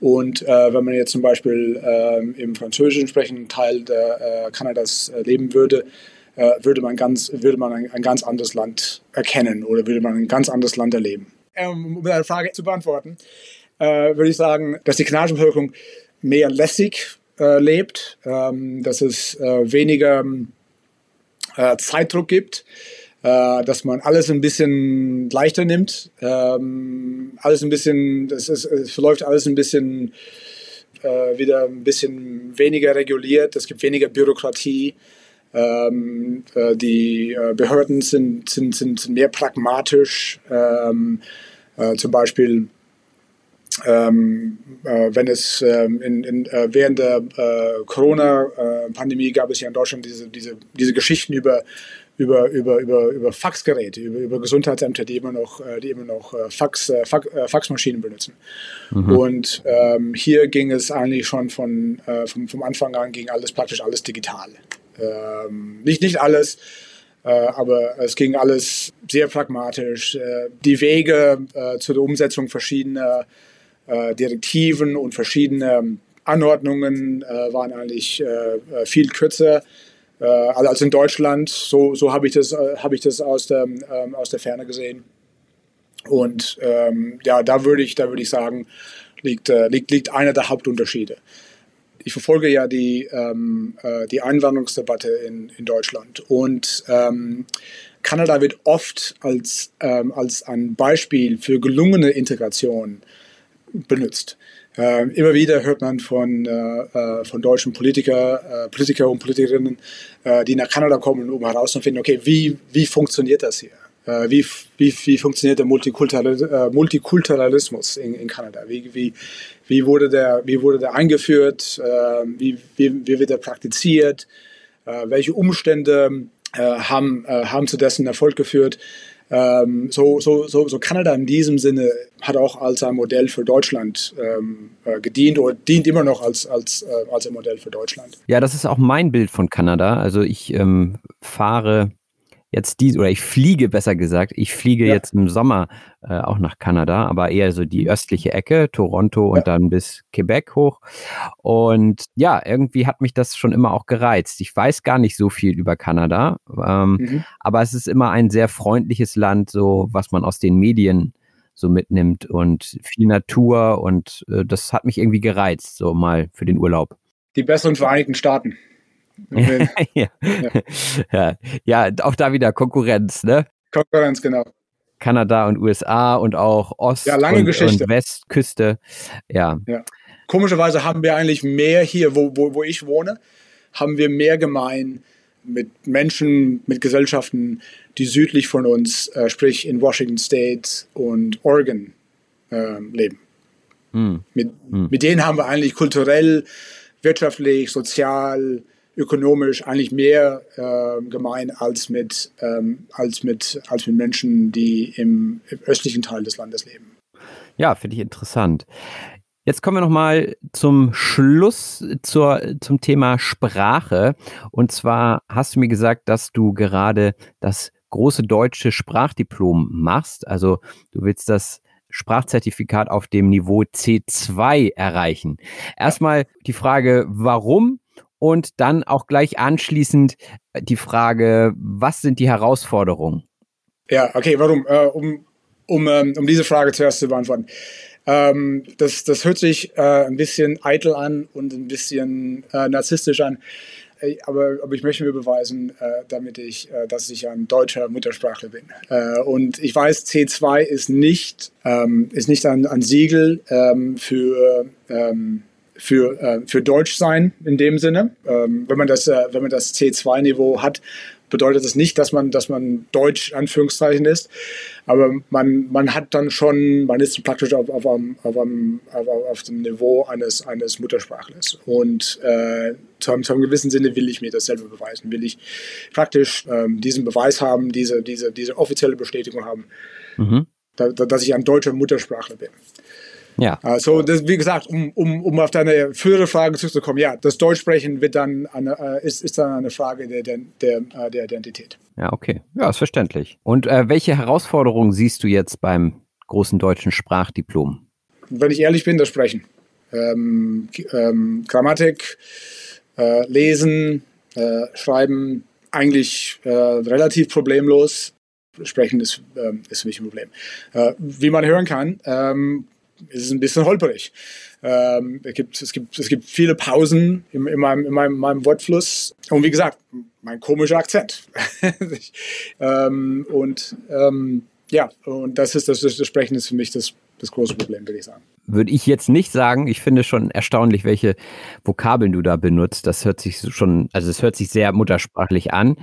Und äh, wenn man jetzt zum Beispiel äh, im französischen sprechenden Teil der, äh, Kanadas äh, leben würde, äh, würde man, ganz, würde man ein, ein, ganz anderes Land erkennen oder würde man ein ganz anderes Land erleben. Um deine Frage zu beantworten, würde ich sagen, dass die kanadische Bevölkerung mehr lässig lebt, ähm, dass es weniger äh, Zeitdruck gibt, äh, dass man alles ein bisschen leichter nimmt, ähm, alles ein bisschen, es, ist, es verläuft alles ein bisschen äh, wieder ein bisschen weniger reguliert, es gibt weniger Bürokratie. Ähm, äh, die äh, Behörden sind, sind, sind mehr pragmatisch. Ähm, äh, zum Beispiel ähm, äh, wenn es ähm, in, in, äh, während der äh, Corona-Pandemie gab es ja in Deutschland diese, diese, diese Geschichten über, über, über, über, über Faxgeräte, über, über Gesundheitsämter, die immer noch, äh, die immer noch äh, Fax, äh, Fax, Faxmaschinen benutzen. Mhm. Und ähm, hier ging es eigentlich schon von, vom, vom Anfang an, ging alles praktisch alles digital. Ähm, nicht, nicht alles, aber es ging alles sehr pragmatisch. die Wege zur Umsetzung verschiedener äh, Direktiven und verschiedene Anordnungen äh, waren eigentlich äh, viel kürzer als in Deutschland. So, so habe ich das, habe ich das aus der, ähm, aus der Ferne gesehen. Und ähm, ja, da würde ich, da ich sagen, liegt, äh, liegt, liegt einer der Hauptunterschiede. Ich verfolge ja die, ähm, äh, die Einwanderungsdebatte in, in Deutschland und ähm, Kanada wird oft als, ähm, als ein Beispiel für gelungene Integration benutzt. Äh, immer wieder hört man von, äh, äh von deutschen Politiker, äh, Politiker und Politikerinnen, äh, die nach Kanada kommen, um herauszufinden, okay, wie, wie funktioniert das hier? Äh, wie, wie, wie funktioniert der Multikulturalismus in, in Kanada? Wie, wie, wie, wurde der, wie wurde der eingeführt? wie, wie, wie wird er praktiziert? welche Umstände haben, haben zu dessen Erfolg geführt? Ähm, so, so, so, so Kanada in diesem Sinne hat auch als ein Modell für Deutschland ähm, äh, gedient oder dient immer noch als, als, äh, als ein Modell für Deutschland. Ja, das ist auch mein Bild von Kanada. Also ich ähm, fahre jetzt die, oder ich fliege besser gesagt, ich fliege ja. jetzt im Sommer äh, auch nach Kanada, aber eher so die östliche Ecke, Toronto und ja. dann bis Quebec hoch. Und ja, irgendwie hat mich das schon immer auch gereizt. Ich weiß gar nicht so viel über Kanada, ähm, mhm. aber es ist immer ein sehr freundliches Land, so was man aus den Medien so mitnimmt und viel Natur und äh, das hat mich irgendwie gereizt, so mal für den Urlaub. Die besseren Vereinigten Staaten. [LAUGHS] ja. Ja. ja, auch da wieder Konkurrenz, ne? Konkurrenz, genau. Kanada und USA und auch Ost- ja, lange und, Geschichte. und Westküste. Ja. ja. Komischerweise haben wir eigentlich mehr hier, wo, wo, wo ich wohne, haben wir mehr gemein mit Menschen, mit Gesellschaften, die südlich von uns, äh, sprich in Washington State und Oregon äh, leben. Hm. Mit, hm. mit denen haben wir eigentlich kulturell, wirtschaftlich, sozial, ökonomisch eigentlich mehr äh, gemein als mit, ähm, als, mit, als mit Menschen, die im, im östlichen Teil des Landes leben. Ja, finde ich interessant. Jetzt kommen wir nochmal zum Schluss zur, zum Thema Sprache. Und zwar hast du mir gesagt, dass du gerade das große deutsche Sprachdiplom machst. Also du willst das Sprachzertifikat auf dem Niveau C2 erreichen. Erstmal die Frage, warum und dann auch gleich anschließend die Frage, was sind die Herausforderungen? Ja, okay, warum? Äh, um, um, ähm, um diese Frage zuerst zu beantworten. Ähm, das, das hört sich äh, ein bisschen eitel an und ein bisschen äh, narzisstisch an. Äh, aber, aber ich möchte mir beweisen, äh, damit ich, äh, dass ich ein deutscher Muttersprachler bin. Äh, und ich weiß, C2 ist nicht, ähm, ist nicht ein, ein Siegel ähm, für ähm, für, äh, für Deutsch sein in dem Sinne. Ähm, wenn man das, äh, wenn man das C2-Niveau hat, bedeutet das nicht, dass man, dass man Deutsch Anführungszeichen ist, aber man, man hat dann schon, man ist praktisch auf, auf, einem, auf, einem, auf, auf dem Niveau eines, eines Muttersprachlers. Und äh, zu, einem, zu einem gewissen Sinne will ich mir das selber beweisen, will ich praktisch ähm, diesen Beweis haben, diese, diese, diese offizielle Bestätigung haben, mhm. da, da, dass ich ein deutscher Muttersprachler bin. Ja. Also, das, wie gesagt, um, um, um auf deine frühere Frage zurückzukommen, ja, das Deutschsprechen wird dann eine, äh, ist, ist dann eine Frage der, der, der, äh, der Identität. Ja, okay. Ja, ist verständlich. Und äh, welche Herausforderungen siehst du jetzt beim großen deutschen Sprachdiplom? Wenn ich ehrlich bin, das Sprechen. Ähm, ähm, Grammatik, äh, Lesen, äh, Schreiben, eigentlich äh, relativ problemlos. Sprechen ist, ähm, ist für mich ein Problem. Wie man hören kann, ähm, ist es ein bisschen holperig. Ähm, es, gibt, es, gibt, es gibt viele Pausen in, in, meinem, in meinem, meinem Wortfluss. Und wie gesagt, mein komischer Akzent. [LAUGHS] ähm, und ähm, ja, und das ist das, das Sprechen ist für mich das, das große Problem, würde ich sagen. Würde ich jetzt nicht sagen. Ich finde schon erstaunlich, welche Vokabeln du da benutzt. Das hört sich schon, also es hört sich sehr muttersprachlich an.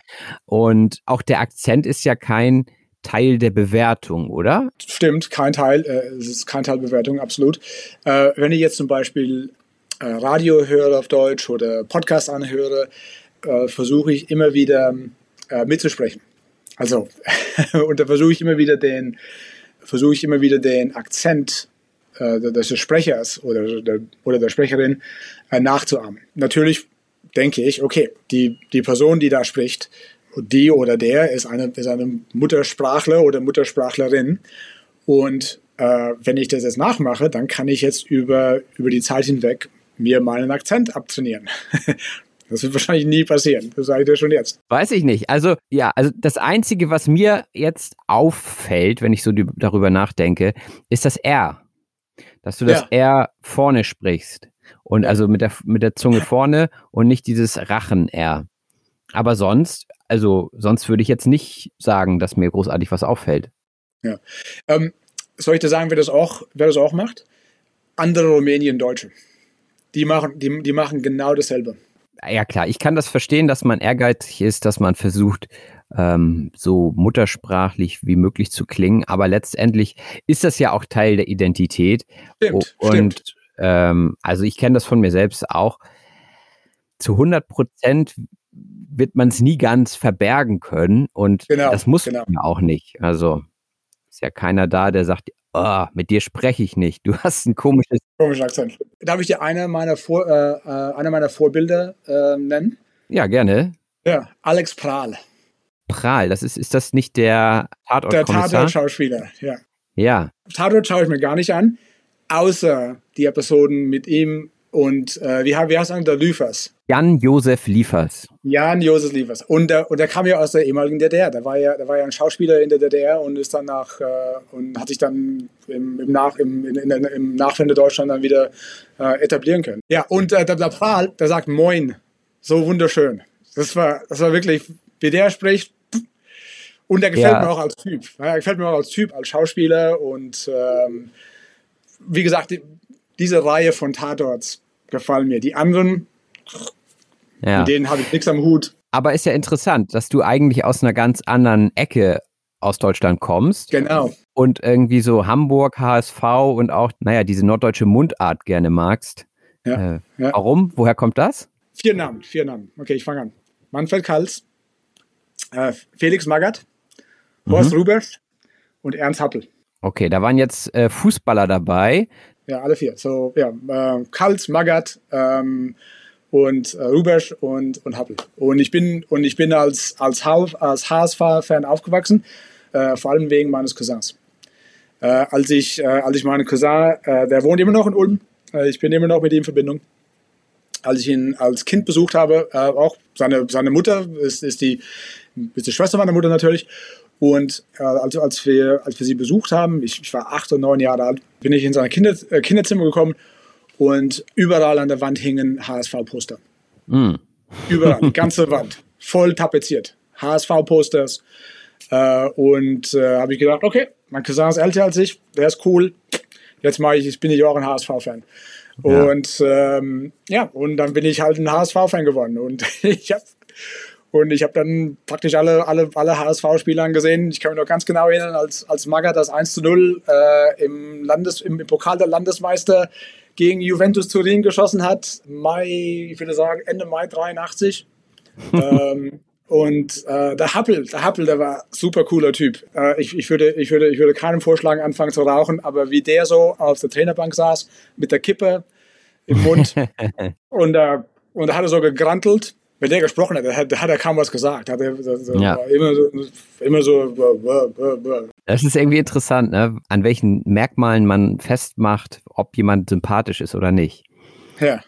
Und auch der Akzent ist ja kein Teil der Bewertung, oder? Stimmt, kein Teil. Äh, es ist kein Teil Bewertung, absolut. Äh, wenn ich jetzt zum Beispiel äh, Radio höre auf Deutsch oder Podcast anhöre, äh, versuche ich immer wieder äh, mitzusprechen. Also, [LAUGHS] und da versuche ich immer wieder den, versuche ich immer wieder den Akzent äh, des Sprechers oder der, oder der Sprecherin nachzuahmen. Natürlich denke ich, okay, die, die Person, die da spricht, die oder der ist eine, ist eine Muttersprachler oder Muttersprachlerin. Und äh, wenn ich das jetzt nachmache, dann kann ich jetzt über, über die Zeit hinweg mir meinen Akzent abtrainieren. [LAUGHS] Das wird wahrscheinlich nie passieren. Das sage ich dir schon jetzt. Weiß ich nicht. Also, ja, also das Einzige, was mir jetzt auffällt, wenn ich so darüber nachdenke, ist das R. Dass du das ja. R vorne sprichst. Und also mit der, mit der Zunge vorne und nicht dieses Rachen-R. Aber sonst, also sonst würde ich jetzt nicht sagen, dass mir großartig was auffällt. Ja. Ähm, soll ich dir sagen, wer das auch, wer das auch macht? Andere Rumänien-Deutsche. Die machen, die, die machen genau dasselbe ja klar, ich kann das verstehen, dass man ehrgeizig ist, dass man versucht, ähm, so muttersprachlich wie möglich zu klingen, aber letztendlich ist das ja auch Teil der Identität. Stimmt, und stimmt. Ähm, also ich kenne das von mir selbst auch. Zu 100 Prozent wird man es nie ganz verbergen können und genau, das muss genau. man auch nicht. Also ist ja keiner da, der sagt, oh, mit dir spreche ich nicht. Du hast ein komisches. [LAUGHS] Komischer Akzent. Darf ich dir eine meiner, Vor, äh, äh, eine meiner Vorbilder äh, nennen? Ja, gerne. Ja, Alex Prahl. Prahl, das ist, ist das nicht der Tatort-Kommissar? Der Tatort-Schauspieler, ja. Ja. Tatort schaue ich mir gar nicht an, außer die Episoden mit ihm und äh, wie, wie heißt er, der Liefers? Jan-Josef Liefers. Jan-Josef Liefers. Und der, und der kam ja aus der ehemaligen DDR. Der war ja, der war ja ein Schauspieler in der DDR und ist dann nach äh, und hat sich dann im, im, nach, im, in, in, im Nachwende Deutschland dann wieder äh, etablieren können. Ja, und äh, der, der Prahl, der sagt Moin. So wunderschön. Das war, das war wirklich, wie der spricht. Und der gefällt ja. mir auch als Typ. Er gefällt mir auch als Typ, als Schauspieler. Und ähm, wie gesagt, die, diese Reihe von Tatorts gefallen mir. Die anderen, ja. mit denen habe ich nichts am Hut. Aber ist ja interessant, dass du eigentlich aus einer ganz anderen Ecke aus Deutschland kommst. Genau. Und irgendwie so Hamburg, HSV und auch, naja, diese norddeutsche Mundart gerne magst. Ja, äh, ja. Warum? Woher kommt das? Vier Namen, vier Namen. Okay, ich fange an. Manfred Kals, äh, Felix Magath, Horst mhm. Rubers und Ernst Happel. Okay, da waren jetzt äh, Fußballer dabei. Ja, alle vier. So, ja, äh, Kals, Magath ähm, und äh, Rubesch und, und Happel. Und ich bin, und ich bin als, als, als HSV-Fan aufgewachsen, äh, vor allem wegen meines Cousins. Äh, als, ich, äh, als ich meinen Cousin, äh, der wohnt immer noch in Ulm, äh, ich bin immer noch mit ihm in Verbindung. Als ich ihn als Kind besucht habe, auch seine, seine Mutter ist, ist, die, ist die Schwester meiner Mutter natürlich. Und äh, also als, wir, als wir sie besucht haben, ich, ich, war acht und neun Jahre alt, bin ich in sein Kinder, äh, Kinderzimmer gekommen und überall an der Wand hingen HSV-Poster. Mm. Überall, ganze Wand, voll tapeziert. HSV-Posters. Äh, und äh, habe ich gedacht, okay, mein Cousin ist älter als ich, der ist cool. Jetzt mache ich, bin ich auch ein HSV-Fan. Ja. Und ähm, ja, und dann bin ich halt ein HSV-Fan geworden. Und [LAUGHS] ich habe und ich habe dann praktisch alle, alle, alle HSV-Spiele angesehen. Ich kann mich noch ganz genau erinnern, als, als Maga das 1 zu 0 äh, im, Landes, im, im, Pokal der Landesmeister gegen Juventus Turin geschossen hat. Mai, ich würde sagen, Ende Mai 83. [LAUGHS] ähm, Und äh, der Happel, der Happel, der war super cooler Typ. Äh, ich, ich, würde, ich, würde, ich würde keinem vorschlagen, anfangen zu rauchen, aber wie der so auf der Trainerbank saß, mit der Kippe im Mund [LAUGHS] und, äh, und da hat er so gegrantelt. Wenn der gesprochen hat, hat, hat er kaum was gesagt. Hat er, so, Ja. Immer so, immer so. Das ist irgendwie interessant, ne? an welchen Merkmalen man festmacht, ob jemand sympathisch ist oder nicht. ja.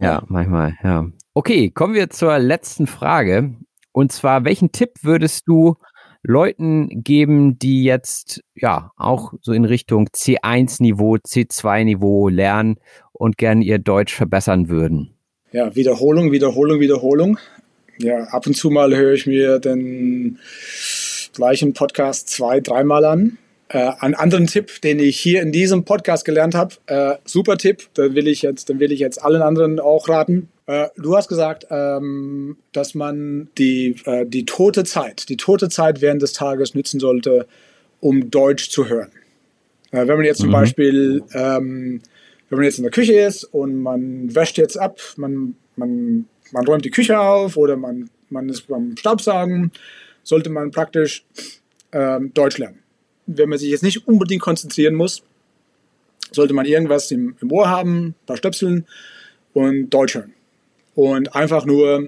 Ja, manchmal, ja. Okay, kommen wir zur letzten Frage. Und zwar, welchen Tipp würdest du Leuten geben, die jetzt ja auch so in Richtung C1-Niveau, C2-Niveau lernen und gern ihr Deutsch verbessern würden? ja, Wiederholung, Wiederholung, Wiederholung. Ja, ab und zu mal höre ich mir den gleichen Podcast zwei, dreimal an. Äh, einen anderen Tipp, den ich hier in diesem Podcast gelernt habe, äh, super Tipp, den will ich jetzt, den will ich jetzt allen anderen auch raten. Äh, du hast gesagt, ähm, dass man die, äh, die tote Zeit, die tote Zeit während des Tages nützen sollte, um Deutsch zu hören. Äh, wenn man jetzt zum Mhm. Beispiel, ähm, wenn man jetzt in der Küche ist und man wäscht jetzt ab, man, man, man räumt die Küche auf oder man, man ist beim Staubsaugen, sollte man praktisch ähm, Deutsch lernen. Wenn man sich jetzt nicht unbedingt konzentrieren muss, sollte man irgendwas im, im Ohr haben, ein paar Stöpseln und Deutsch hören. Und einfach nur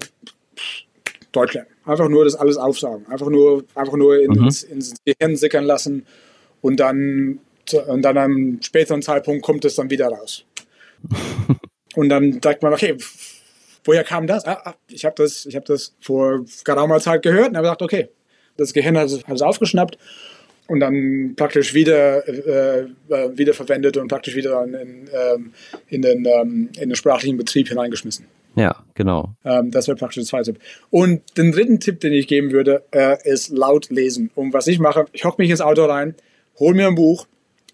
Deutsch lernen. Einfach nur das alles aufsaugen. Einfach nur, einfach nur in, Mhm. ins, ins Gehirn sickern lassen und dann, und dann am späteren Zeitpunkt kommt es dann wieder raus. [LAUGHS] und dann sagt man, okay, woher kam das? Ah, ah, ich habe das, ich hab das vor geraumer Zeit gehört und habe gesagt, okay, das Gehirn hat es, hat es aufgeschnappt und dann praktisch wieder, äh, äh, wieder verwendet und praktisch wieder in, in, ähm, in, den, ähm, in den sprachlichen Betrieb hineingeschmissen. Ja, genau. Ähm, das wäre praktisch der zweite Tipp. Und den dritten Tipp, den ich geben würde, äh, ist laut lesen. Und was ich mache, ich hocke mich ins Auto rein, hole mir ein Buch,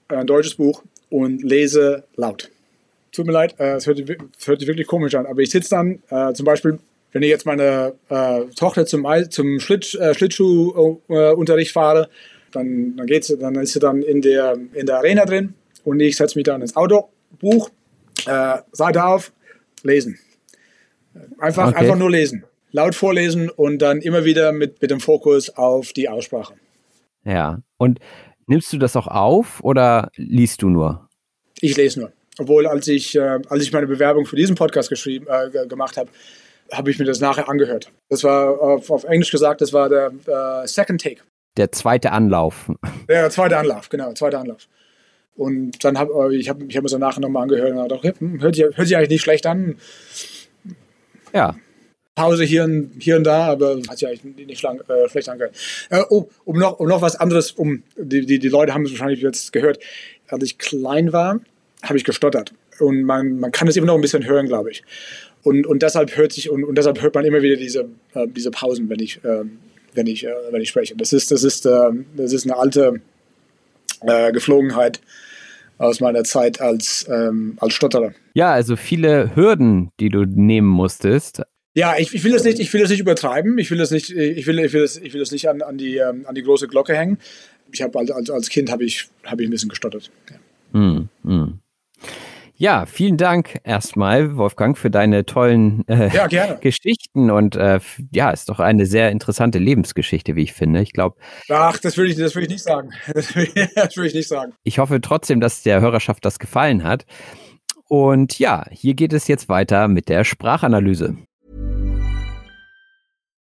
äh, ein deutsches Buch und lese laut. Tut mir leid, äh, es hört, hört sich wirklich komisch an, aber ich sitze dann äh, zum Beispiel, wenn ich jetzt meine äh, Tochter zum, zum Schlitsch, äh, Schlittschuhunterricht fahre, dann, dann, geht's, dann ist sie dann in der, in der Arena drin und ich setze mich dann ins Auto, Buch, äh, Seite auf, lesen. Einfach, Okay. einfach nur lesen. Laut vorlesen und dann immer wieder mit, mit dem Fokus auf die Aussprache. Ja. Und nimmst du das auch auf oder liest du nur? Ich lese nur. Obwohl, als ich, äh, als ich meine Bewerbung für diesen Podcast geschrieben, äh, ge- gemacht habe, habe ich mir das nachher angehört. Das war auf, auf Englisch gesagt, das war der äh, Second Take. Der zweite Anlauf. Der zweite Anlauf, genau, zweiter Anlauf. Und dann habe ich, hab, ich hab mir so nachher nochmal angehört und dachte, hm, hört, sich, hört sich eigentlich nicht schlecht an. Ja. Pause hier und, hier und da, aber hat sich eigentlich nicht lang, äh, schlecht angehört. Äh, oh, um noch, um noch was anderes, um die, die, die Leute haben es wahrscheinlich jetzt gehört. Als ich klein war, habe ich gestottert. Und man, man kann es immer noch ein bisschen hören, glaube ich. Und, und deshalb hört sich und, und deshalb hört man immer wieder diese, äh, diese Pausen, wenn ich, ähm, wenn ich, äh, wenn ich spreche. Das ist, das ist, äh, das ist eine alte äh, Geflogenheit aus meiner Zeit als, ähm, als Stotterer. Ja, also viele Hürden, die du nehmen musstest. Ja, ich, ich will das nicht, ich will das nicht übertreiben. Ich will das nicht, ich will, ich will das, ich will das nicht an, an die, ähm, an die große Glocke hängen. Ich habe als, als, als Kind habe ich, habe ich ein bisschen gestottert. Ja. Hm, hm. Ja, vielen Dank erstmal, Wolfgang, für deine tollen äh, Ja, gerne. [LAUGHS] Geschichten und äh, ja, ist doch eine sehr interessante Lebensgeschichte, wie ich finde. Ich glaube, Ach, das würde ich, das würde ich nicht sagen. [LAUGHS] Das würde ich nicht sagen. ich hoffe trotzdem, dass der Hörerschaft das gefallen hat. Und ja, hier geht es jetzt weiter mit der Sprachanalyse.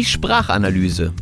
die Sprachanalyse.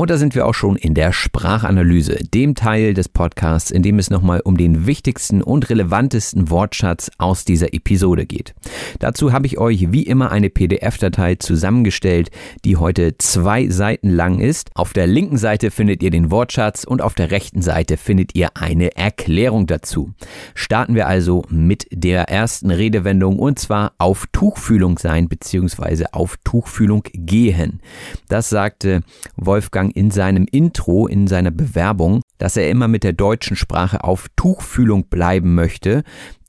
Und da sind wir auch schon in der Sprachanalyse, dem Teil des Podcasts, in dem es nochmal um den wichtigsten und relevantesten Wortschatz aus dieser Episode geht. Dazu habe ich euch wie immer eine PDF-Datei zusammengestellt, die heute zwei Seiten lang ist. Auf der linken Seite findet ihr den Wortschatz und auf der rechten Seite findet ihr eine Erklärung dazu. Starten wir also mit der ersten Redewendung und zwar auf Tuchfühlung sein bzw. auf Tuchfühlung gehen. Das sagte Wolfgang Wolfgang in seinem Intro, in seiner Bewerbung, dass er immer mit der deutschen Sprache auf Tuchfühlung bleiben möchte,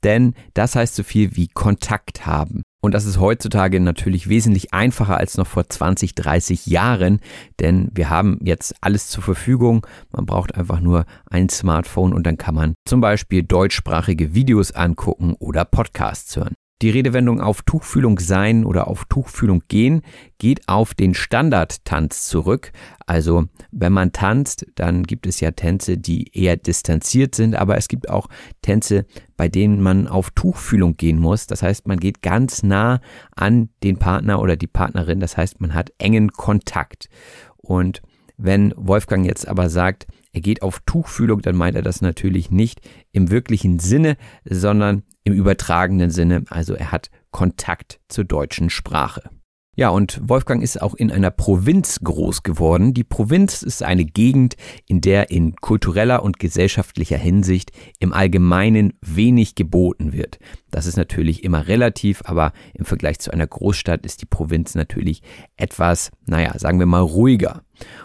denn das heißt so viel wie Kontakt haben. Und das ist heutzutage natürlich wesentlich einfacher als noch vor 20, 30 Jahren, denn wir haben jetzt alles zur Verfügung. Man braucht einfach nur ein Smartphone und dann kann man zum Beispiel deutschsprachige Videos angucken oder Podcasts hören. Die Redewendung auf Tuchfühlung sein oder auf Tuchfühlung gehen geht auf den Standardtanz zurück. Also wenn man tanzt, dann gibt es ja Tänze, die eher distanziert sind, aber es gibt auch Tänze, bei denen man auf Tuchfühlung gehen muss. Das heißt, man geht ganz nah an den Partner oder die Partnerin. Das heißt, man hat engen Kontakt. Und wenn Wolfgang jetzt aber sagt, er geht auf Tuchfühlung, dann meint er das natürlich nicht im wirklichen Sinne, sondern im übertragenen Sinne. Also er hat Kontakt zur deutschen Sprache. Ja, und Wolfgang ist auch in einer Provinz groß geworden. Die Provinz ist eine Gegend, in der in kultureller und gesellschaftlicher Hinsicht im Allgemeinen wenig geboten wird. Das ist natürlich immer relativ, aber im Vergleich zu einer Großstadt ist die Provinz natürlich etwas, naja, sagen wir mal ruhiger.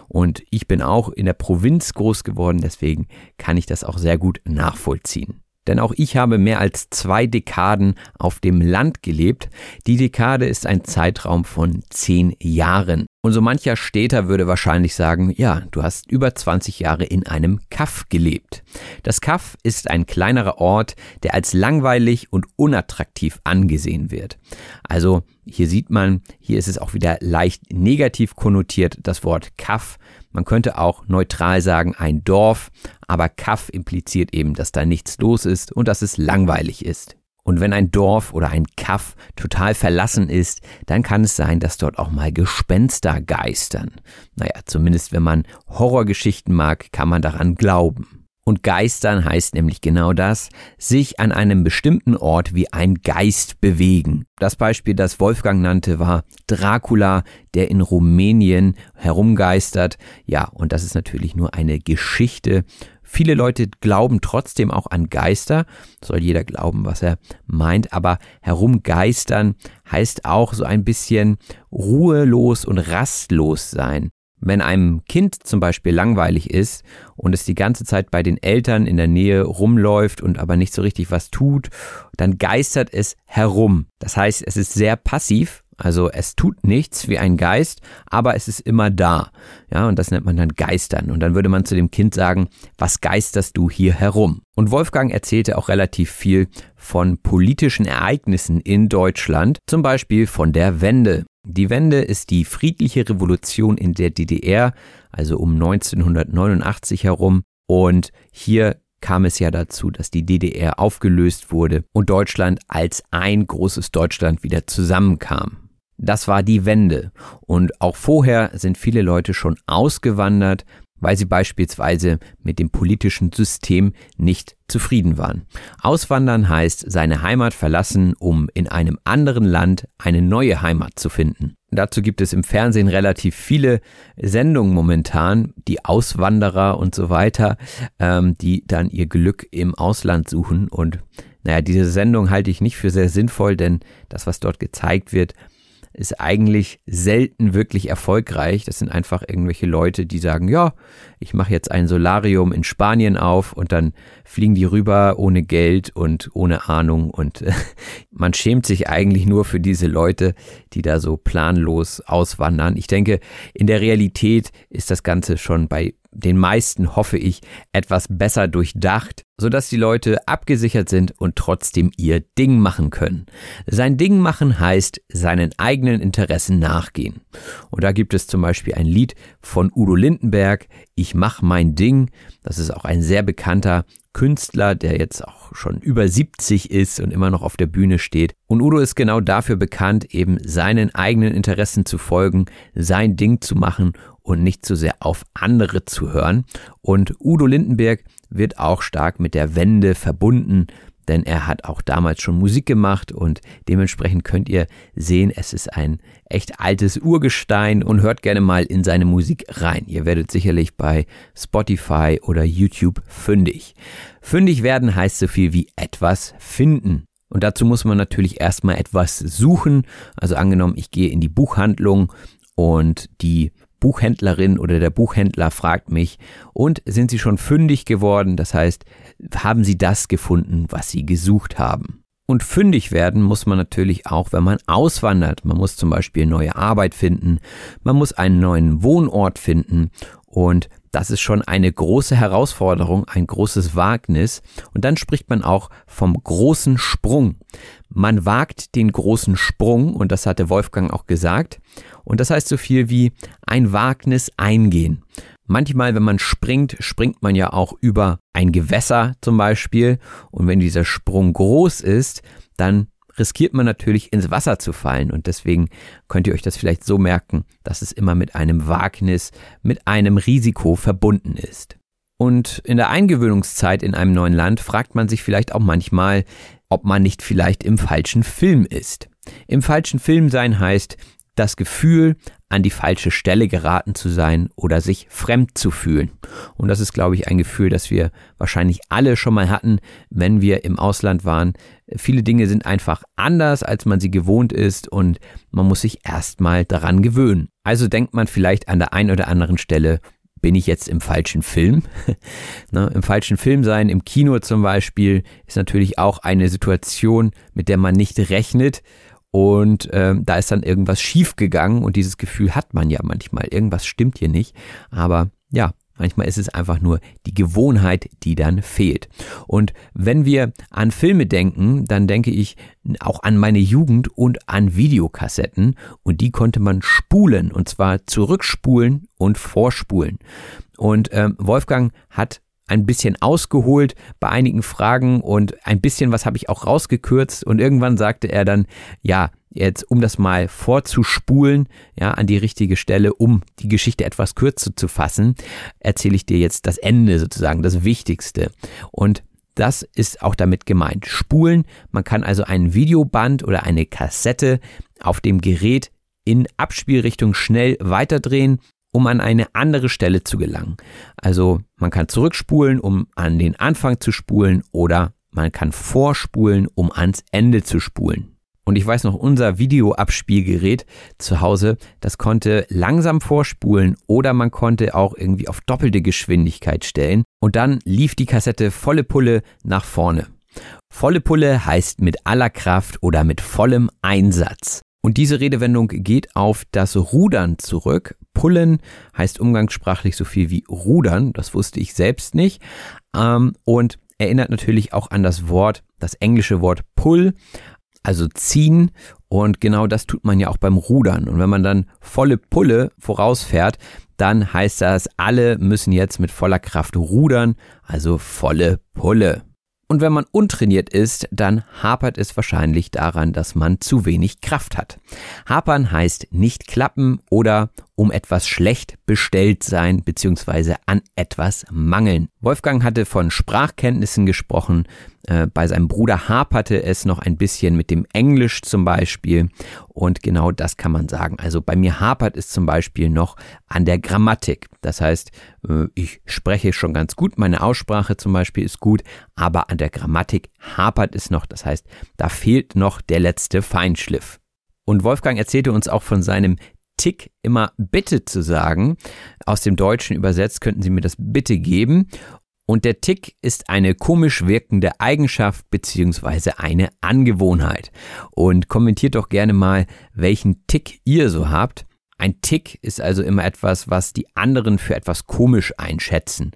Und ich bin auch in der Provinz groß geworden, deswegen kann ich das auch sehr gut nachvollziehen. Denn auch ich habe mehr als zwei Dekaden auf dem Land gelebt. Die Dekade ist ein Zeitraum von zehn Jahren. Und so mancher Städter würde wahrscheinlich sagen, ja, du hast über 20 Jahre in einem Kaff gelebt. Das Kaff ist ein kleinerer Ort, der als langweilig und unattraktiv angesehen wird. Also hier sieht man, hier ist es auch wieder leicht negativ konnotiert, das Wort Kaff. Man könnte auch neutral sagen ein Dorf, aber Kaff impliziert eben, dass da nichts los ist und dass es langweilig ist. Und wenn ein Dorf oder ein Kaff total verlassen ist, dann kann es sein, dass dort auch mal Gespenster geistern. Naja, zumindest wenn man Horrorgeschichten mag, kann man daran glauben. Und geistern heißt nämlich genau das, sich an einem bestimmten Ort wie ein Geist bewegen. Das Beispiel, das Wolfgang nannte, war Dracula, der in Rumänien herumgeistert. Ja, und das ist natürlich nur eine Geschichte Viele Leute glauben trotzdem auch an Geister. Soll jeder glauben, was er meint. Aber herumgeistern heißt auch so ein bisschen ruhelos und rastlos sein. Wenn einem Kind zum Beispiel langweilig ist und es die ganze Zeit bei den Eltern in der Nähe rumläuft und aber nicht so richtig was tut, dann geistert es herum. Das heißt, es ist sehr passiv also es tut nichts wie ein Geist, aber es ist immer da. Ja, und das nennt man dann Geistern. Und dann würde man zu dem Kind sagen, was geisterst du hier herum? Und Wolfgang erzählte auch relativ viel von politischen Ereignissen in Deutschland, zum Beispiel von der Wende. Die Wende ist die friedliche Revolution in der DDR, also um 1989 herum. Und hier kam es ja dazu, dass die DDR aufgelöst wurde und Deutschland als ein großes Deutschland wieder zusammenkam. Das war die Wende. Und auch vorher sind viele Leute schon ausgewandert, weil sie beispielsweise mit dem politischen System nicht zufrieden waren. Auswandern heißt seine Heimat verlassen, um in einem anderen Land eine neue Heimat zu finden. Dazu gibt es im Fernsehen relativ viele Sendungen momentan, die Auswanderer und so weiter, ähm, die dann ihr Glück im Ausland suchen. Und naja, diese Sendung halte ich nicht für sehr sinnvoll, denn das, was dort gezeigt wird, ist eigentlich selten wirklich erfolgreich. Das sind einfach irgendwelche Leute, die sagen, ja, ich mache jetzt ein Solarium in Spanien auf und dann fliegen die rüber ohne Geld und ohne Ahnung und [LAUGHS] man schämt sich eigentlich nur für diese Leute, die da so planlos auswandern. Ich denke, in der Realität ist das Ganze schon bei den meisten hoffe ich etwas besser durchdacht, sodass die Leute abgesichert sind und trotzdem ihr Ding machen können. Sein Ding machen heißt seinen eigenen Interessen nachgehen. Und da gibt es zum Beispiel ein Lied von Udo Lindenberg, Ich mach mein Ding. Das ist auch ein sehr bekannter Künstler, der jetzt auch schon über 70 ist und immer noch auf der Bühne steht. Und Udo ist genau dafür bekannt, eben seinen eigenen Interessen zu folgen, sein Ding zu machen und nicht zu sehr auf andere zu hören. Und Udo Lindenberg wird auch stark mit der Wende verbunden, denn er hat auch damals schon Musik gemacht und dementsprechend könnt ihr sehen, es ist ein echt altes Urgestein und hört gerne mal in seine Musik rein. Ihr werdet sicherlich bei Spotify oder YouTube fündig. Fündig werden heißt so viel wie etwas finden. Und dazu muss man natürlich erstmal etwas suchen. Also angenommen, ich gehe in die Buchhandlung und die Buchhändlerin oder der Buchhändler fragt mich, und sind Sie schon fündig geworden? Das heißt, haben Sie das gefunden, was Sie gesucht haben? Und fündig werden muss man natürlich auch, wenn man auswandert. Man muss zum Beispiel neue Arbeit finden, man muss einen neuen Wohnort finden und das ist schon eine große Herausforderung, ein großes Wagnis. Und dann spricht man auch vom großen Sprung. Man wagt den großen Sprung, und das hatte Wolfgang auch gesagt. Und das heißt so viel wie ein Wagnis eingehen. Manchmal, wenn man springt, springt man ja auch über ein Gewässer zum Beispiel. Und wenn dieser Sprung groß ist, dann riskiert man natürlich ins Wasser zu fallen. Und deswegen könnt ihr euch das vielleicht so merken, dass es immer mit einem Wagnis, mit einem Risiko verbunden ist. Und in der Eingewöhnungszeit in einem neuen Land fragt man sich vielleicht auch manchmal, ob man nicht vielleicht im falschen Film ist. Im falschen Film sein heißt, das Gefühl, an die falsche Stelle geraten zu sein oder sich fremd zu fühlen. Und das ist, glaube ich, ein Gefühl, das wir wahrscheinlich alle schon mal hatten, wenn wir im Ausland waren. Viele Dinge sind einfach anders, als man sie gewohnt ist und man muss sich erstmal daran gewöhnen. Also denkt man vielleicht an der einen oder anderen Stelle, bin ich jetzt im falschen Film? [LAUGHS] ne, Im falschen Film sein, im Kino zum Beispiel, ist natürlich auch eine Situation, mit der man nicht rechnet und ähm, da ist dann irgendwas schiefgegangen und dieses Gefühl hat man ja manchmal. Irgendwas stimmt hier nicht. Aber ja, Manchmal ist es einfach nur die Gewohnheit, die dann fehlt. Und wenn wir an Filme denken, dann denke ich auch an meine Jugend und an Videokassetten. Und die konnte man spulen. Und zwar zurückspulen und vorspulen. Und ähm, Wolfgang hat ein bisschen ausgeholt bei einigen Fragen und ein bisschen was habe ich auch rausgekürzt und irgendwann sagte er dann, ja, jetzt um das mal vorzuspulen, ja, an die richtige Stelle, um die Geschichte etwas kürzer zu fassen, erzähle ich dir jetzt das Ende sozusagen, das Wichtigste. Und das ist auch damit gemeint. Spulen, man kann also ein Videoband oder eine Kassette auf dem Gerät in Abspielrichtung schnell weiterdrehen um an eine andere Stelle zu gelangen. Also man kann zurückspulen, um an den Anfang zu spulen oder man kann vorspulen, um ans Ende zu spulen. Und ich weiß noch, unser Videoabspielgerät zu Hause, das konnte langsam vorspulen oder man konnte auch irgendwie auf doppelte Geschwindigkeit stellen. Und dann lief die Kassette volle Pulle nach vorne. Volle Pulle heißt mit aller Kraft oder mit vollem Einsatz. Und diese Redewendung geht auf das Rudern zurück. Pullen heißt umgangssprachlich so viel wie Rudern, das wusste ich selbst nicht. Ähm, und erinnert natürlich auch an das Wort, das englische Wort Pull, also ziehen. Und genau das tut man ja auch beim Rudern. Und wenn man dann volle Pulle vorausfährt, dann heißt das, alle müssen jetzt mit voller Kraft rudern, also volle Pulle. Und wenn man untrainiert ist, dann hapert es wahrscheinlich daran, dass man zu wenig Kraft hat. Hapern heißt nicht klappen oder um etwas schlecht bestellt sein bzw. an etwas mangeln. Wolfgang hatte von Sprachkenntnissen gesprochen. Äh, bei seinem Bruder haperte es noch ein bisschen mit dem Englisch zum Beispiel. Und genau das kann man sagen. Also bei mir hapert es zum Beispiel noch an der Grammatik. Das heißt, äh, ich spreche schon ganz gut, meine Aussprache zum Beispiel ist gut, aber an der Grammatik hapert es noch. Das heißt, da fehlt noch der letzte Feinschliff. Und Wolfgang erzählte uns auch von seinem Tick immer bitte zu sagen. Aus dem Deutschen übersetzt könnten Sie mir das bitte geben. Und der Tick ist eine komisch wirkende Eigenschaft beziehungsweise eine Angewohnheit. Und kommentiert doch gerne mal, welchen Tick ihr so habt. Ein Tick ist also immer etwas, was die anderen für etwas komisch einschätzen.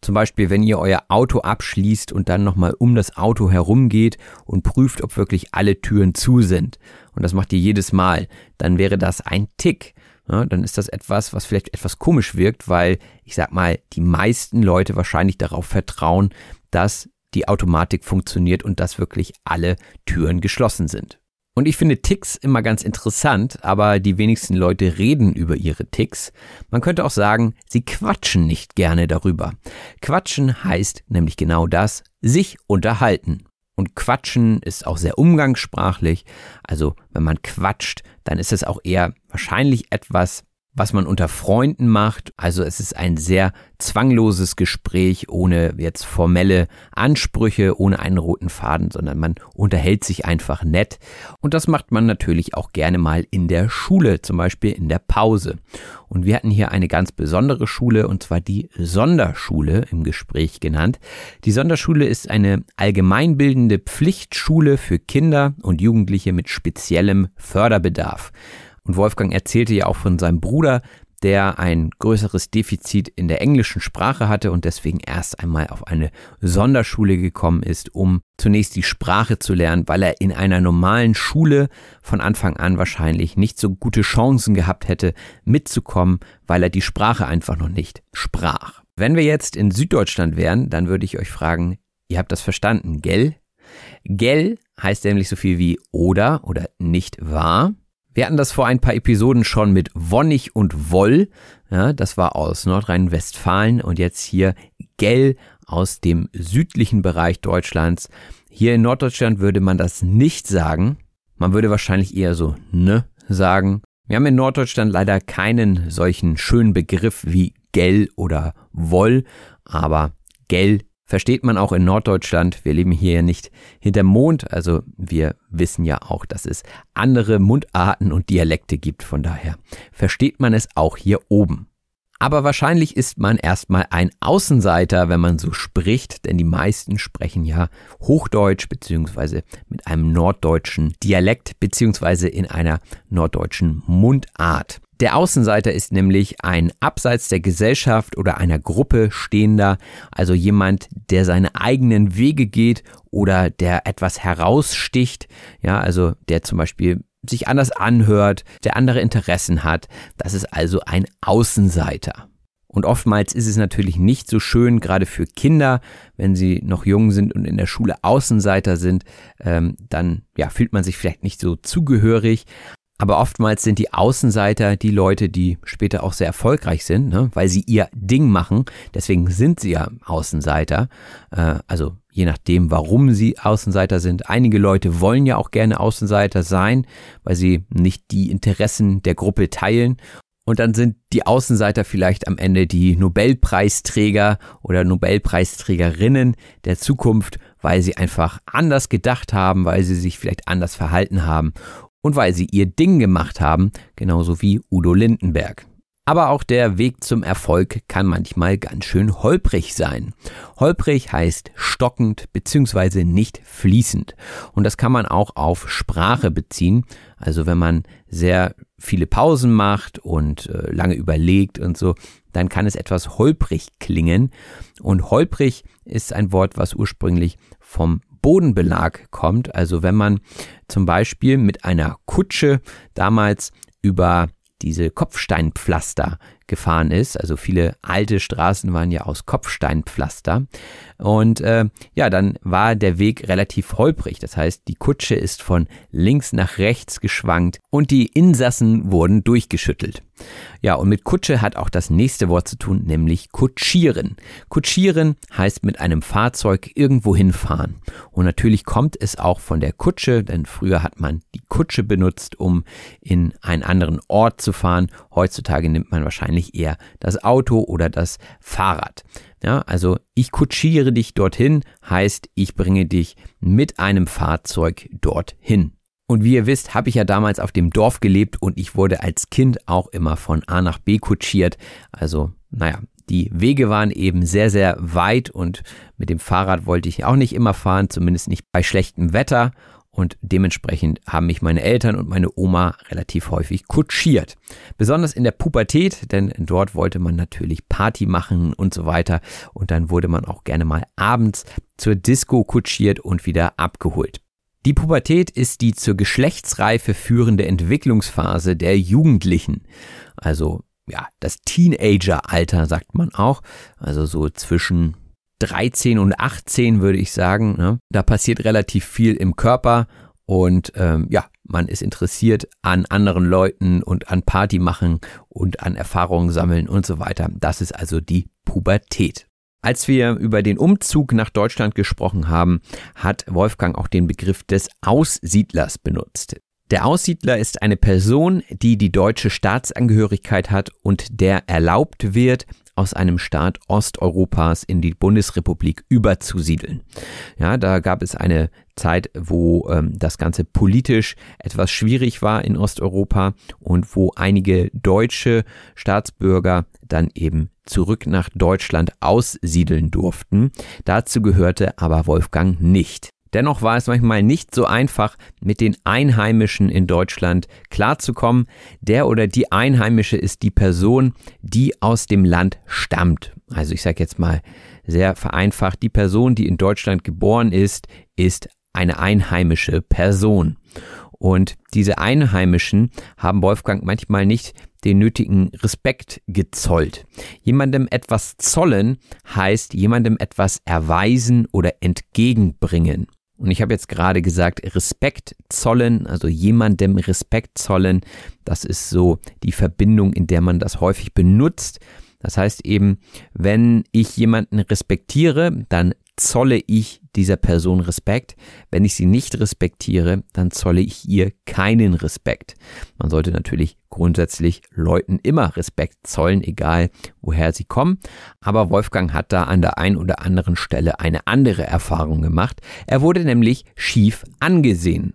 Zum Beispiel, wenn ihr euer Auto abschließt und dann nochmal um das Auto herumgeht und prüft, ob wirklich alle Türen zu sind. Und das macht ihr jedes Mal. Dann wäre das ein Tick. Ja, dann ist das etwas, was vielleicht etwas komisch wirkt, weil ich sag mal, die meisten Leute wahrscheinlich darauf vertrauen, dass die Automatik funktioniert und dass wirklich alle Türen geschlossen sind. Und ich finde Ticks immer ganz interessant, aber die wenigsten Leute reden über ihre Ticks. Man könnte auch sagen, sie quatschen nicht gerne darüber. Quatschen heißt nämlich genau das, sich unterhalten. Und quatschen ist auch sehr umgangssprachlich. Also wenn man quatscht, dann ist es auch eher wahrscheinlich etwas, was man unter Freunden macht. Also es ist ein sehr zwangloses Gespräch ohne jetzt formelle Ansprüche, ohne einen roten Faden, sondern man unterhält sich einfach nett. Und das macht man natürlich auch gerne mal in der Schule, zum Beispiel in der Pause. Und wir hatten hier eine ganz besondere Schule, und zwar die Sonderschule im Gespräch genannt. Die Sonderschule ist eine allgemeinbildende Pflichtschule für Kinder und Jugendliche mit speziellem Förderbedarf. Und Wolfgang erzählte ja auch von seinem Bruder, der ein größeres Defizit in der englischen Sprache hatte und deswegen erst einmal auf eine Sonderschule gekommen ist, um zunächst die Sprache zu lernen, weil er in einer normalen Schule von Anfang an wahrscheinlich nicht so gute Chancen gehabt hätte, mitzukommen, weil er die Sprache einfach noch nicht sprach. Wenn wir jetzt in Süddeutschland wären, dann würde ich euch fragen, ihr habt das verstanden, gell? Gell heißt nämlich so viel wie oder oder nicht wahr. Wir hatten das vor ein paar Episoden schon mit Wonnig und Woll. Ja, das war aus Nordrhein-Westfalen und jetzt hier Gell aus dem südlichen Bereich Deutschlands. Hier in Norddeutschland würde man das nicht sagen. Man würde wahrscheinlich eher so ne sagen. Wir haben in Norddeutschland leider keinen solchen schönen Begriff wie Gell oder Woll, aber Gell versteht man auch in Norddeutschland. Wir leben hier ja nicht hinterm Mond, also wir wissen ja auch, dass es andere Mundarten und Dialekte gibt. Von daher versteht man es auch hier oben. Aber wahrscheinlich ist man erstmal ein Außenseiter, wenn man so spricht, denn die meisten sprechen ja Hochdeutsch beziehungsweise mit einem norddeutschen Dialekt beziehungsweise in einer norddeutschen Mundart. Der Außenseiter ist nämlich ein abseits der Gesellschaft oder einer Gruppe stehender, also jemand, der seine eigenen Wege geht oder der etwas heraussticht, ja, also der zum Beispiel sich anders anhört, der andere Interessen hat. Das ist also ein Außenseiter. Und oftmals ist es natürlich nicht so schön, gerade für Kinder, wenn sie noch jung sind und in der Schule Außenseiter sind, ähm, dann ja, fühlt man sich vielleicht nicht so zugehörig. Aber oftmals sind die Außenseiter die Leute, die später auch sehr erfolgreich sind, ne? weil sie ihr Ding machen. Deswegen sind sie ja Außenseiter. Äh, also je nachdem, warum sie Außenseiter sind. Einige Leute wollen ja auch gerne Außenseiter sein, weil sie nicht die Interessen der Gruppe teilen. Und dann sind die Außenseiter vielleicht am Ende die Nobelpreisträger oder Nobelpreisträgerinnen der Zukunft, weil sie einfach anders gedacht haben, weil sie sich vielleicht anders verhalten haben und weil sie ihr Ding gemacht haben, genauso wie Udo Lindenberg. Aber auch der Weg zum Erfolg kann manchmal ganz schön holprig sein. Holprig heißt stockend bzw. nicht fließend. Und das kann man auch auf Sprache beziehen. Also wenn man sehr viele Pausen macht und äh, lange überlegt und so, dann kann es etwas holprig klingen. Und holprig ist ein Wort, was ursprünglich vom Bodenbelag kommt. Also wenn man zum Beispiel mit einer Kutsche damals über diese Kopfsteinpflaster gefahren ist. Also viele alte Straßen waren ja aus Kopfsteinpflaster. Und äh, ja, dann war der Weg relativ holprig. Das heißt, die Kutsche ist von links nach rechts geschwankt und die Insassen wurden durchgeschüttelt. Ja, und mit Kutsche hat auch das nächste Wort zu tun, nämlich kutschieren. Kutschieren heißt mit einem Fahrzeug irgendwo hinfahren. Und natürlich kommt es auch von der Kutsche, denn früher hat man die Kutsche benutzt, um in einen anderen Ort zu fahren. Heutzutage nimmt man wahrscheinlich eher das Auto oder das Fahrrad. Ja, also ich kutschiere dich dorthin heißt, ich bringe dich mit einem Fahrzeug dorthin. Und wie ihr wisst, habe ich ja damals auf dem Dorf gelebt und ich wurde als Kind auch immer von A nach B kutschiert. Also, naja, die Wege waren eben sehr, sehr weit und mit dem Fahrrad wollte ich auch nicht immer fahren, zumindest nicht bei schlechtem Wetter. Und dementsprechend haben mich meine Eltern und meine Oma relativ häufig kutschiert. Besonders in der Pubertät, denn dort wollte man natürlich Party machen und so weiter und dann wurde man auch gerne mal abends zur Disco kutschiert und wieder abgeholt. Die Pubertät ist die zur Geschlechtsreife führende Entwicklungsphase der Jugendlichen. Also ja, das Teenager-Alter sagt man auch. Also so zwischen 13 und 18 würde ich sagen. Ne? Da passiert relativ viel im Körper und ähm, ja, man ist interessiert an anderen Leuten und an Party machen und an Erfahrungen sammeln und so weiter. Das ist also die Pubertät. Als wir über den Umzug nach Deutschland gesprochen haben, hat Wolfgang auch den Begriff des Aussiedlers benutzt. Der Aussiedler ist eine Person, die die deutsche Staatsangehörigkeit hat und der erlaubt wird, aus einem Staat Osteuropas in die Bundesrepublik überzusiedeln. Ja, da gab es eine Zeit, wo ähm, das Ganze politisch etwas schwierig war in Osteuropa und wo einige deutsche Staatsbürger dann eben zurück nach Deutschland aussiedeln durften. Dazu gehörte aber Wolfgang nicht. Dennoch war es manchmal nicht so einfach, mit den Einheimischen in Deutschland klarzukommen. Der oder die Einheimische ist die Person, die aus dem Land stammt. Also ich sage jetzt mal sehr vereinfacht, die Person, die in Deutschland geboren ist, ist eine einheimische Person. Und diese Einheimischen haben Wolfgang manchmal nicht den nötigen Respekt gezollt. Jemandem etwas zollen heißt jemandem etwas erweisen oder entgegenbringen. Und ich habe jetzt gerade gesagt, Respekt zollen, also jemandem Respekt zollen, das ist so die Verbindung, in der man das häufig benutzt. Das heißt eben, wenn ich jemanden respektiere, dann zolle ich dieser Person Respekt. Wenn ich sie nicht respektiere, dann zolle ich ihr keinen Respekt. Man sollte natürlich grundsätzlich Leuten immer Respekt zollen, egal woher sie kommen. Aber Wolfgang hat da an der einen oder anderen Stelle eine andere Erfahrung gemacht. Er wurde nämlich schief angesehen.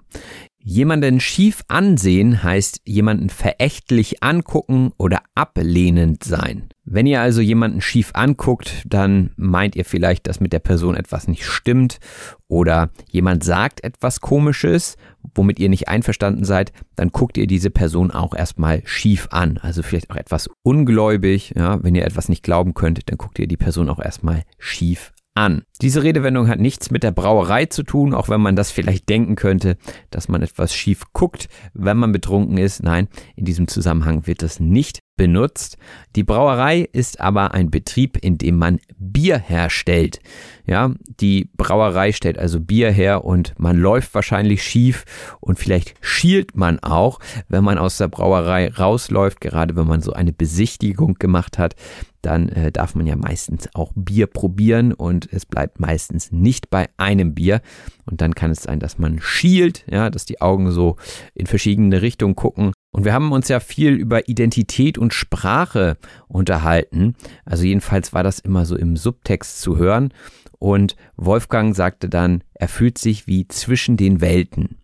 Jemanden schief ansehen heißt jemanden verächtlich angucken oder ablehnend sein. Wenn ihr also jemanden schief anguckt, dann meint ihr vielleicht, dass mit der Person etwas nicht stimmt oder jemand sagt etwas Komisches, womit ihr nicht einverstanden seid, dann guckt ihr diese Person auch erstmal schief an. Also vielleicht auch etwas ungläubig. Ja, wenn ihr etwas nicht glauben könnt, dann guckt ihr die Person auch erstmal schief an. Diese Redewendung hat nichts mit der Brauerei zu tun, auch wenn man das vielleicht denken könnte, dass man etwas schief guckt, wenn man betrunken ist. Nein, in diesem Zusammenhang wird das nicht benutzt. Die Brauerei ist aber ein Betrieb, in dem man Bier herstellt. Ja, die Brauerei stellt also Bier her und man läuft wahrscheinlich schief und vielleicht schielt man auch, wenn man aus der Brauerei rausläuft, gerade wenn man so eine Besichtigung gemacht hat, dann äh, darf man ja meistens auch Bier probieren und es bleibt meistens nicht bei einem Bier und dann kann es sein, dass man schielt, ja, dass die Augen so in verschiedene Richtungen gucken und wir haben uns ja viel über Identität und Sprache unterhalten. Also jedenfalls war das immer so im Subtext zu hören. Und Wolfgang sagte dann, er fühlt sich wie zwischen den Welten.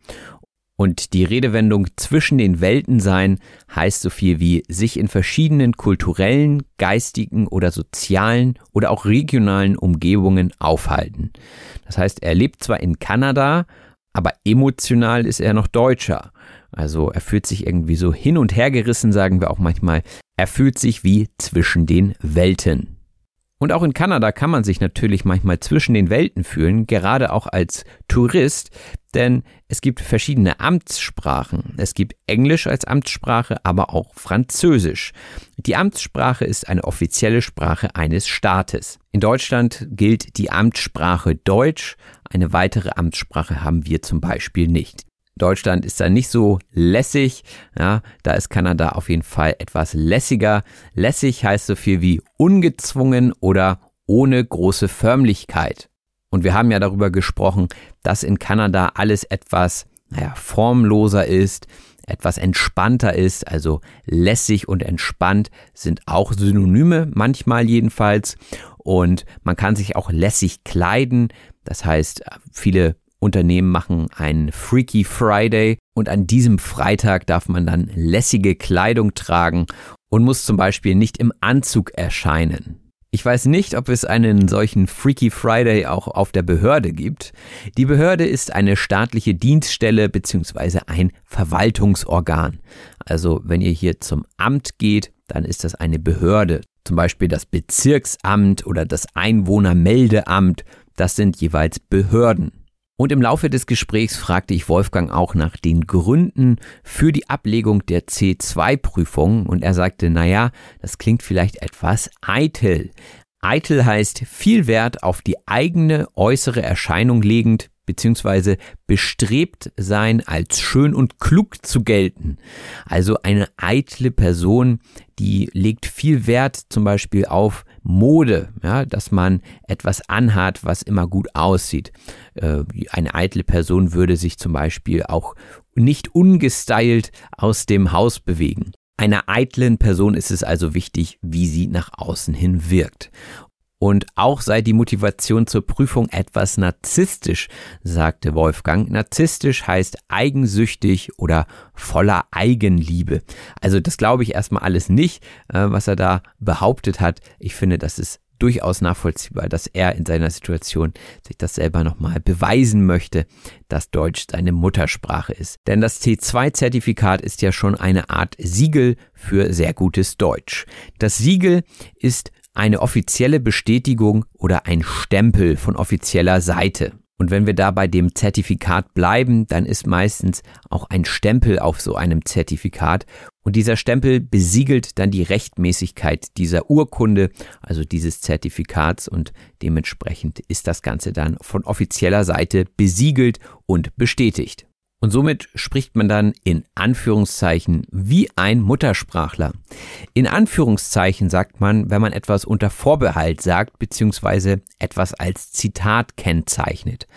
Und die Redewendung zwischen den Welten sein heißt so viel wie sich in verschiedenen kulturellen, geistigen oder sozialen oder auch regionalen Umgebungen aufhalten. Das heißt, er lebt zwar in Kanada, aber emotional ist er noch Deutscher. Also er fühlt sich irgendwie so hin und her gerissen, sagen wir auch manchmal. Er fühlt sich wie zwischen den Welten. Und auch in Kanada kann man sich natürlich manchmal zwischen den Welten fühlen, gerade auch als Tourist, denn es gibt verschiedene Amtssprachen. Es gibt Englisch als Amtssprache, aber auch Französisch. Die Amtssprache ist eine offizielle Sprache eines Staates. In Deutschland gilt die Amtssprache Deutsch, eine weitere Amtssprache haben wir zum Beispiel nicht. Deutschland ist da nicht so lässig. Ja, da ist Kanada auf jeden Fall etwas lässiger. Lässig heißt so viel wie ungezwungen oder ohne große Förmlichkeit. Und wir haben ja darüber gesprochen, dass in Kanada alles etwas, naja, formloser ist, etwas entspannter ist, also lässig und entspannt sind auch Synonyme, manchmal jedenfalls. Und man kann sich auch lässig kleiden. Das heißt, viele Unternehmen machen einen Freaky Friday und an diesem Freitag darf man dann lässige Kleidung tragen und muss zum Beispiel nicht im Anzug erscheinen. Ich weiß nicht, ob es einen solchen Freaky Friday auch auf der Behörde gibt. Die Behörde ist eine staatliche Dienststelle bzw. ein Verwaltungsorgan. Also wenn ihr hier zum Amt geht, dann ist das eine Behörde. Zum Beispiel das Bezirksamt oder das Einwohnermeldeamt. Das sind jeweils Behörden. Und im Laufe des Gesprächs fragte ich Wolfgang auch nach den Gründen für die Ablegung der C2-Prüfung und er sagte, naja, das klingt vielleicht etwas eitel. Eitel heißt viel Wert auf die eigene äußere Erscheinung legend, beziehungsweise bestrebt sein, als schön und klug zu gelten. Also eine eitle Person, die legt viel Wert zum Beispiel auf Mode, ja, dass man etwas anhat, was immer gut aussieht. Äh, eine eitle Person würde sich zum Beispiel auch nicht ungestylt aus dem Haus bewegen. Einer eitlen Person ist es also wichtig, wie sie nach außen hin wirkt. Und auch sei die Motivation zur Prüfung etwas narzisstisch, sagte Wolfgang. Narzisstisch heißt eigensüchtig oder voller Eigenliebe. Also das glaube ich erstmal alles nicht, äh, was er da behauptet hat. Ich finde, das ist durchaus nachvollziehbar, dass er in seiner Situation sich das selber nochmal beweisen möchte, dass Deutsch seine Muttersprache ist. Denn das C2-Zertifikat ist ja schon eine Art Siegel für sehr gutes Deutsch. Das Siegel ist eine offizielle Bestätigung oder ein Stempel von offizieller Seite. Und wenn wir da bei dem Zertifikat bleiben, dann ist meistens auch ein Stempel auf so einem Zertifikat. Und dieser Stempel besiegelt dann die Rechtmäßigkeit dieser Urkunde, also dieses Zertifikats. Und dementsprechend ist das Ganze dann von offizieller Seite besiegelt und bestätigt. Und somit spricht man dann in Anführungszeichen wie ein Muttersprachler. In Anführungszeichen sagt man, wenn man etwas unter Vorbehalt sagt, beziehungsweise etwas als Zitat kennzeichnet.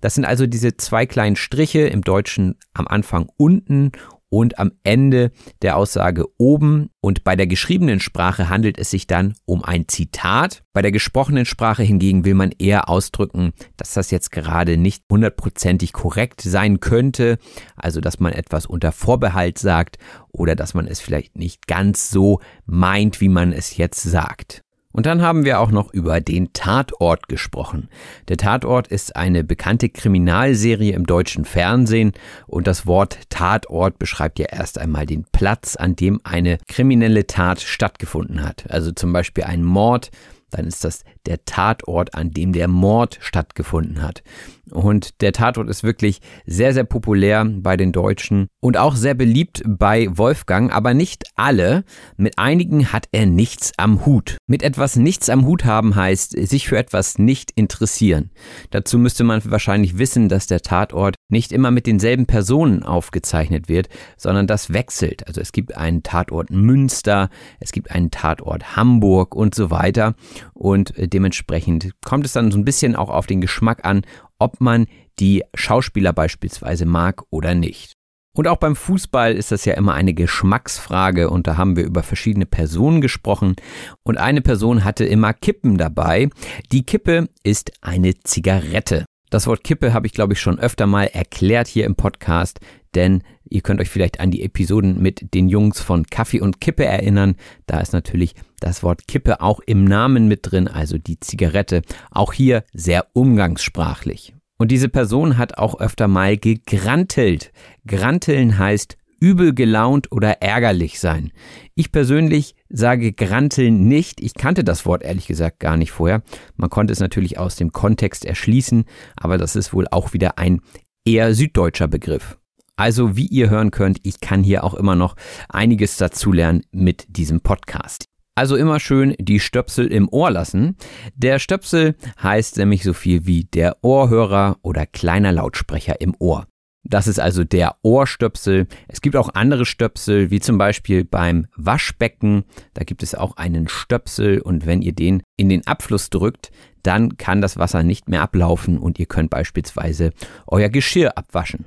Das sind also diese zwei kleinen Striche im Deutschen am Anfang unten und am Ende der Aussage oben. Und bei der geschriebenen Sprache handelt es sich dann um ein Zitat. Bei der gesprochenen Sprache hingegen will man eher ausdrücken, dass das jetzt gerade nicht hundertprozentig korrekt sein könnte. Also, dass man etwas unter Vorbehalt sagt oder dass man es vielleicht nicht ganz so meint, wie man es jetzt sagt. Und dann haben wir auch noch über den Tatort gesprochen. Der Tatort ist eine bekannte Kriminalserie im deutschen Fernsehen und das Wort Tatort beschreibt ja erst einmal den Platz, an dem eine kriminelle Tat stattgefunden hat. Also zum Beispiel ein Mord, dann ist das der Tatort, an dem der Mord stattgefunden hat. Und der Tatort ist wirklich sehr, sehr populär bei den Deutschen und auch sehr beliebt bei Wolfgang, aber nicht alle. Mit einigen hat er nichts am Hut. Mit etwas nichts am Hut haben heißt, sich für etwas nicht interessieren. Dazu müsste man wahrscheinlich wissen, dass der Tatort nicht immer mit denselben Personen aufgezeichnet wird, sondern das wechselt. Also es gibt einen Tatort Münster, es gibt einen Tatort Hamburg und so weiter. Und dementsprechend kommt es dann so ein bisschen auch auf den Geschmack an, ob man die Schauspieler beispielsweise mag oder nicht. Und auch beim Fußball ist das ja immer eine Geschmacksfrage und da haben wir über verschiedene Personen gesprochen und eine Person hatte immer Kippen dabei. Die Kippe ist eine Zigarette. Das Wort Kippe habe ich glaube ich schon öfter mal erklärt hier im Podcast, denn ihr könnt euch vielleicht an die Episoden mit den Jungs von Kaffee und Kippe erinnern. Da ist natürlich das Wort Kippe auch im Namen mit drin, also die Zigarette. Auch hier sehr umgangssprachlich. Und diese Person hat auch öfter mal gegrantelt. Granteln heißt übel gelaunt oder ärgerlich sein. Ich persönlich sage granteln nicht. Ich kannte das Wort ehrlich gesagt gar nicht vorher. Man konnte es natürlich aus dem Kontext erschließen, aber das ist wohl auch wieder ein eher süddeutscher Begriff. Also wie ihr hören könnt, ich kann hier auch immer noch einiges dazulernen mit diesem Podcast. Also immer schön die Stöpsel im Ohr lassen. Der Stöpsel heißt nämlich so viel wie der Ohrhörer oder kleiner Lautsprecher im Ohr. Das ist also der Ohrstöpsel. Es gibt auch andere Stöpsel, wie zum Beispiel beim Waschbecken. Da gibt es auch einen Stöpsel und wenn ihr den in den Abfluss drückt, dann kann das Wasser nicht mehr ablaufen und ihr könnt beispielsweise euer Geschirr abwaschen.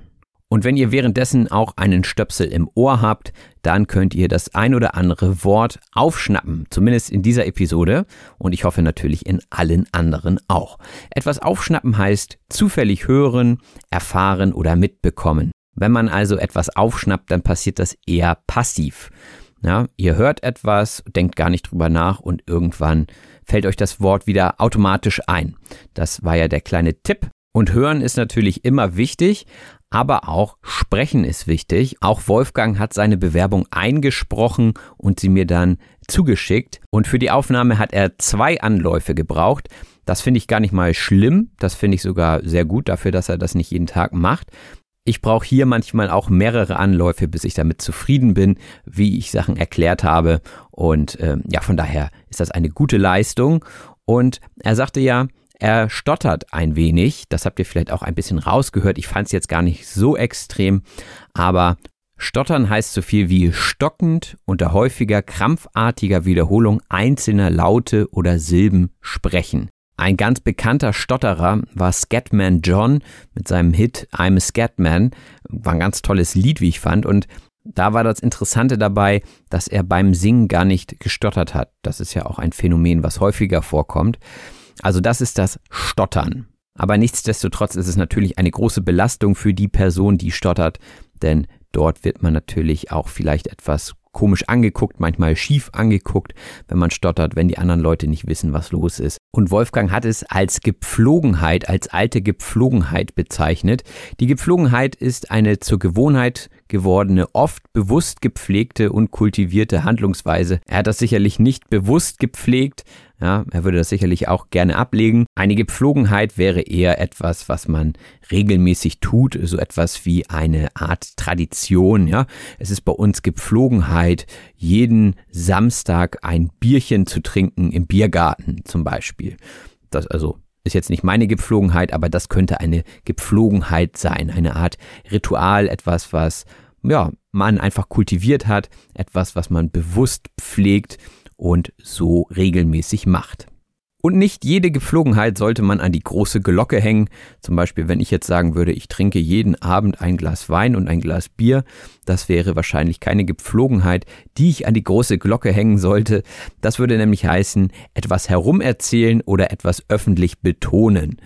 Und wenn ihr währenddessen auch einen Stöpsel im Ohr habt, dann könnt ihr das ein oder andere Wort aufschnappen, zumindest in dieser Episode und ich hoffe natürlich in allen anderen auch. Etwas aufschnappen heißt zufällig hören, erfahren oder mitbekommen. Wenn man also etwas aufschnappt, dann passiert das eher passiv. Ja, ihr hört etwas, denkt gar nicht drüber nach und irgendwann fällt euch das Wort wieder automatisch ein. Das war ja der kleine Tipp. Und hören ist natürlich immer wichtig, aber auch sprechen ist wichtig. Auch Wolfgang hat seine Bewerbung eingesprochen und sie mir dann zugeschickt. Und für die Aufnahme hat er zwei Anläufe gebraucht. Das finde ich gar nicht mal schlimm. Das finde ich sogar sehr gut dafür, dass er das nicht jeden Tag macht. Ich brauche hier manchmal auch mehrere Anläufe, bis ich damit zufrieden bin, wie ich Sachen erklärt habe. Und äh, ja, von daher ist das eine gute Leistung. Und er sagte ja, er stottert ein wenig. Das habt ihr vielleicht auch ein bisschen rausgehört. Ich fand es jetzt gar nicht so extrem. Aber Stottern heißt so viel wie stockend unter häufiger krampfartiger Wiederholung einzelner Laute oder Silben sprechen. Ein ganz bekannter Stotterer war Scatman John mit seinem Hit I'm a Scatman. War ein ganz tolles Lied, wie ich fand. Und da war das Interessante dabei, dass er beim Singen gar nicht gestottert hat. Das ist ja auch ein Phänomen, was häufiger vorkommt. Also das ist das Stottern. Aber nichtsdestotrotz ist es natürlich eine große Belastung für die Person, die stottert, denn dort wird man natürlich auch vielleicht etwas komisch angeguckt, manchmal schief angeguckt, wenn man stottert, wenn die anderen Leute nicht wissen, was los ist. Und Wolfgang hat es als Gepflogenheit, als alte Gepflogenheit bezeichnet. Die Gepflogenheit ist eine zur Gewohnheit gewordene, oft bewusst gepflegte und kultivierte Handlungsweise. Er hat das sicherlich nicht bewusst gepflegt, ja, er würde das sicherlich auch gerne ablegen. Eine Gepflogenheit wäre eher etwas, was man regelmäßig tut, so etwas wie eine Art Tradition, ja. Es ist bei uns Gepflogenheit, jeden Samstag ein Bierchen zu trinken im Biergarten zum Beispiel. Das also ist jetzt nicht meine Gepflogenheit, aber das könnte eine Gepflogenheit sein, eine Art Ritual, etwas, was ja, man einfach kultiviert hat, etwas, was man bewusst pflegt und so regelmäßig macht. Und nicht jede Gepflogenheit sollte man an die große Glocke hängen. Zum Beispiel, wenn ich jetzt sagen würde, ich trinke jeden Abend ein Glas Wein und ein Glas Bier, das wäre wahrscheinlich keine Gepflogenheit, die ich an die große Glocke hängen sollte. Das würde nämlich heißen, etwas herumerzählen oder etwas öffentlich betonen.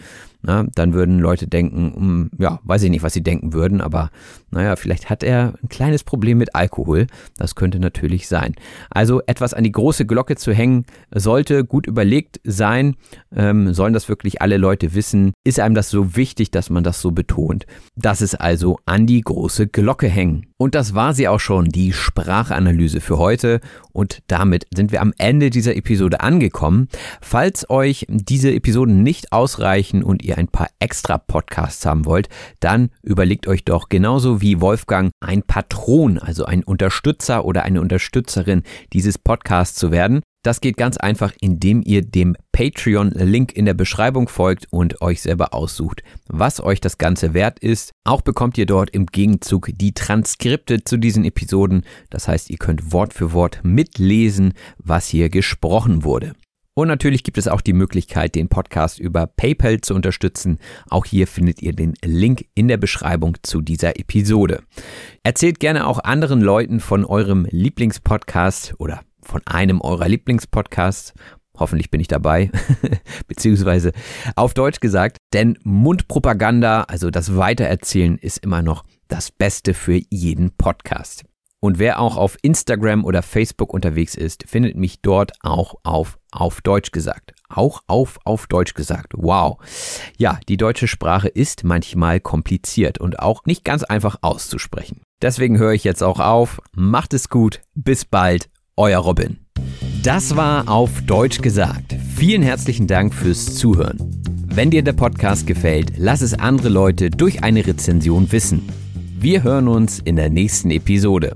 Na, dann würden Leute denken, um, ja, weiß ich nicht, was sie denken würden, aber naja, vielleicht hat er ein kleines Problem mit Alkohol. Das könnte natürlich sein. Also etwas an die große Glocke zu hängen, sollte gut überlegt sein. Ähm, sollen das wirklich alle Leute wissen? Ist einem das so wichtig, dass man das so betont? Das ist also an die große Glocke hängen. Und das war sie auch schon, die Sprachanalyse für heute. Und damit sind wir am Ende dieser Episode angekommen. Falls euch diese Episoden nicht ausreichen und ihr ein paar extra Podcasts haben wollt, dann überlegt euch doch genauso wie Wolfgang ein Patron, also ein Unterstützer oder eine Unterstützerin dieses Podcasts zu werden. Das geht ganz einfach, indem ihr dem Patreon-Link in der Beschreibung folgt und euch selber aussucht, was euch das Ganze wert ist. Auch bekommt ihr dort im Gegenzug die Transkripte zu diesen Episoden. Das heißt, ihr könnt Wort für Wort mitlesen, was hier gesprochen wurde. Und natürlich gibt es auch die Möglichkeit, den Podcast über PayPal zu unterstützen. Auch hier findet ihr den Link in der Beschreibung zu dieser Episode. Erzählt gerne auch anderen Leuten von eurem Lieblingspodcast oder von einem eurer Lieblingspodcasts. Hoffentlich bin ich dabei, [LAUGHS] beziehungsweise auf Deutsch gesagt, denn Mundpropaganda, also das Weitererzählen, ist immer noch das Beste für jeden Podcast. Und wer auch auf Instagram oder Facebook unterwegs ist, findet mich dort auch auf auf Deutsch gesagt. Auch auf auf Deutsch gesagt. Wow. Ja, die deutsche Sprache ist manchmal kompliziert und auch nicht ganz einfach auszusprechen. Deswegen höre ich jetzt auch auf. Macht es gut. Bis bald euer Robin. Das war auf Deutsch gesagt. Vielen herzlichen Dank fürs Zuhören. Wenn dir der Podcast gefällt, lass es andere Leute durch eine Rezension wissen. Wir hören uns in der nächsten Episode.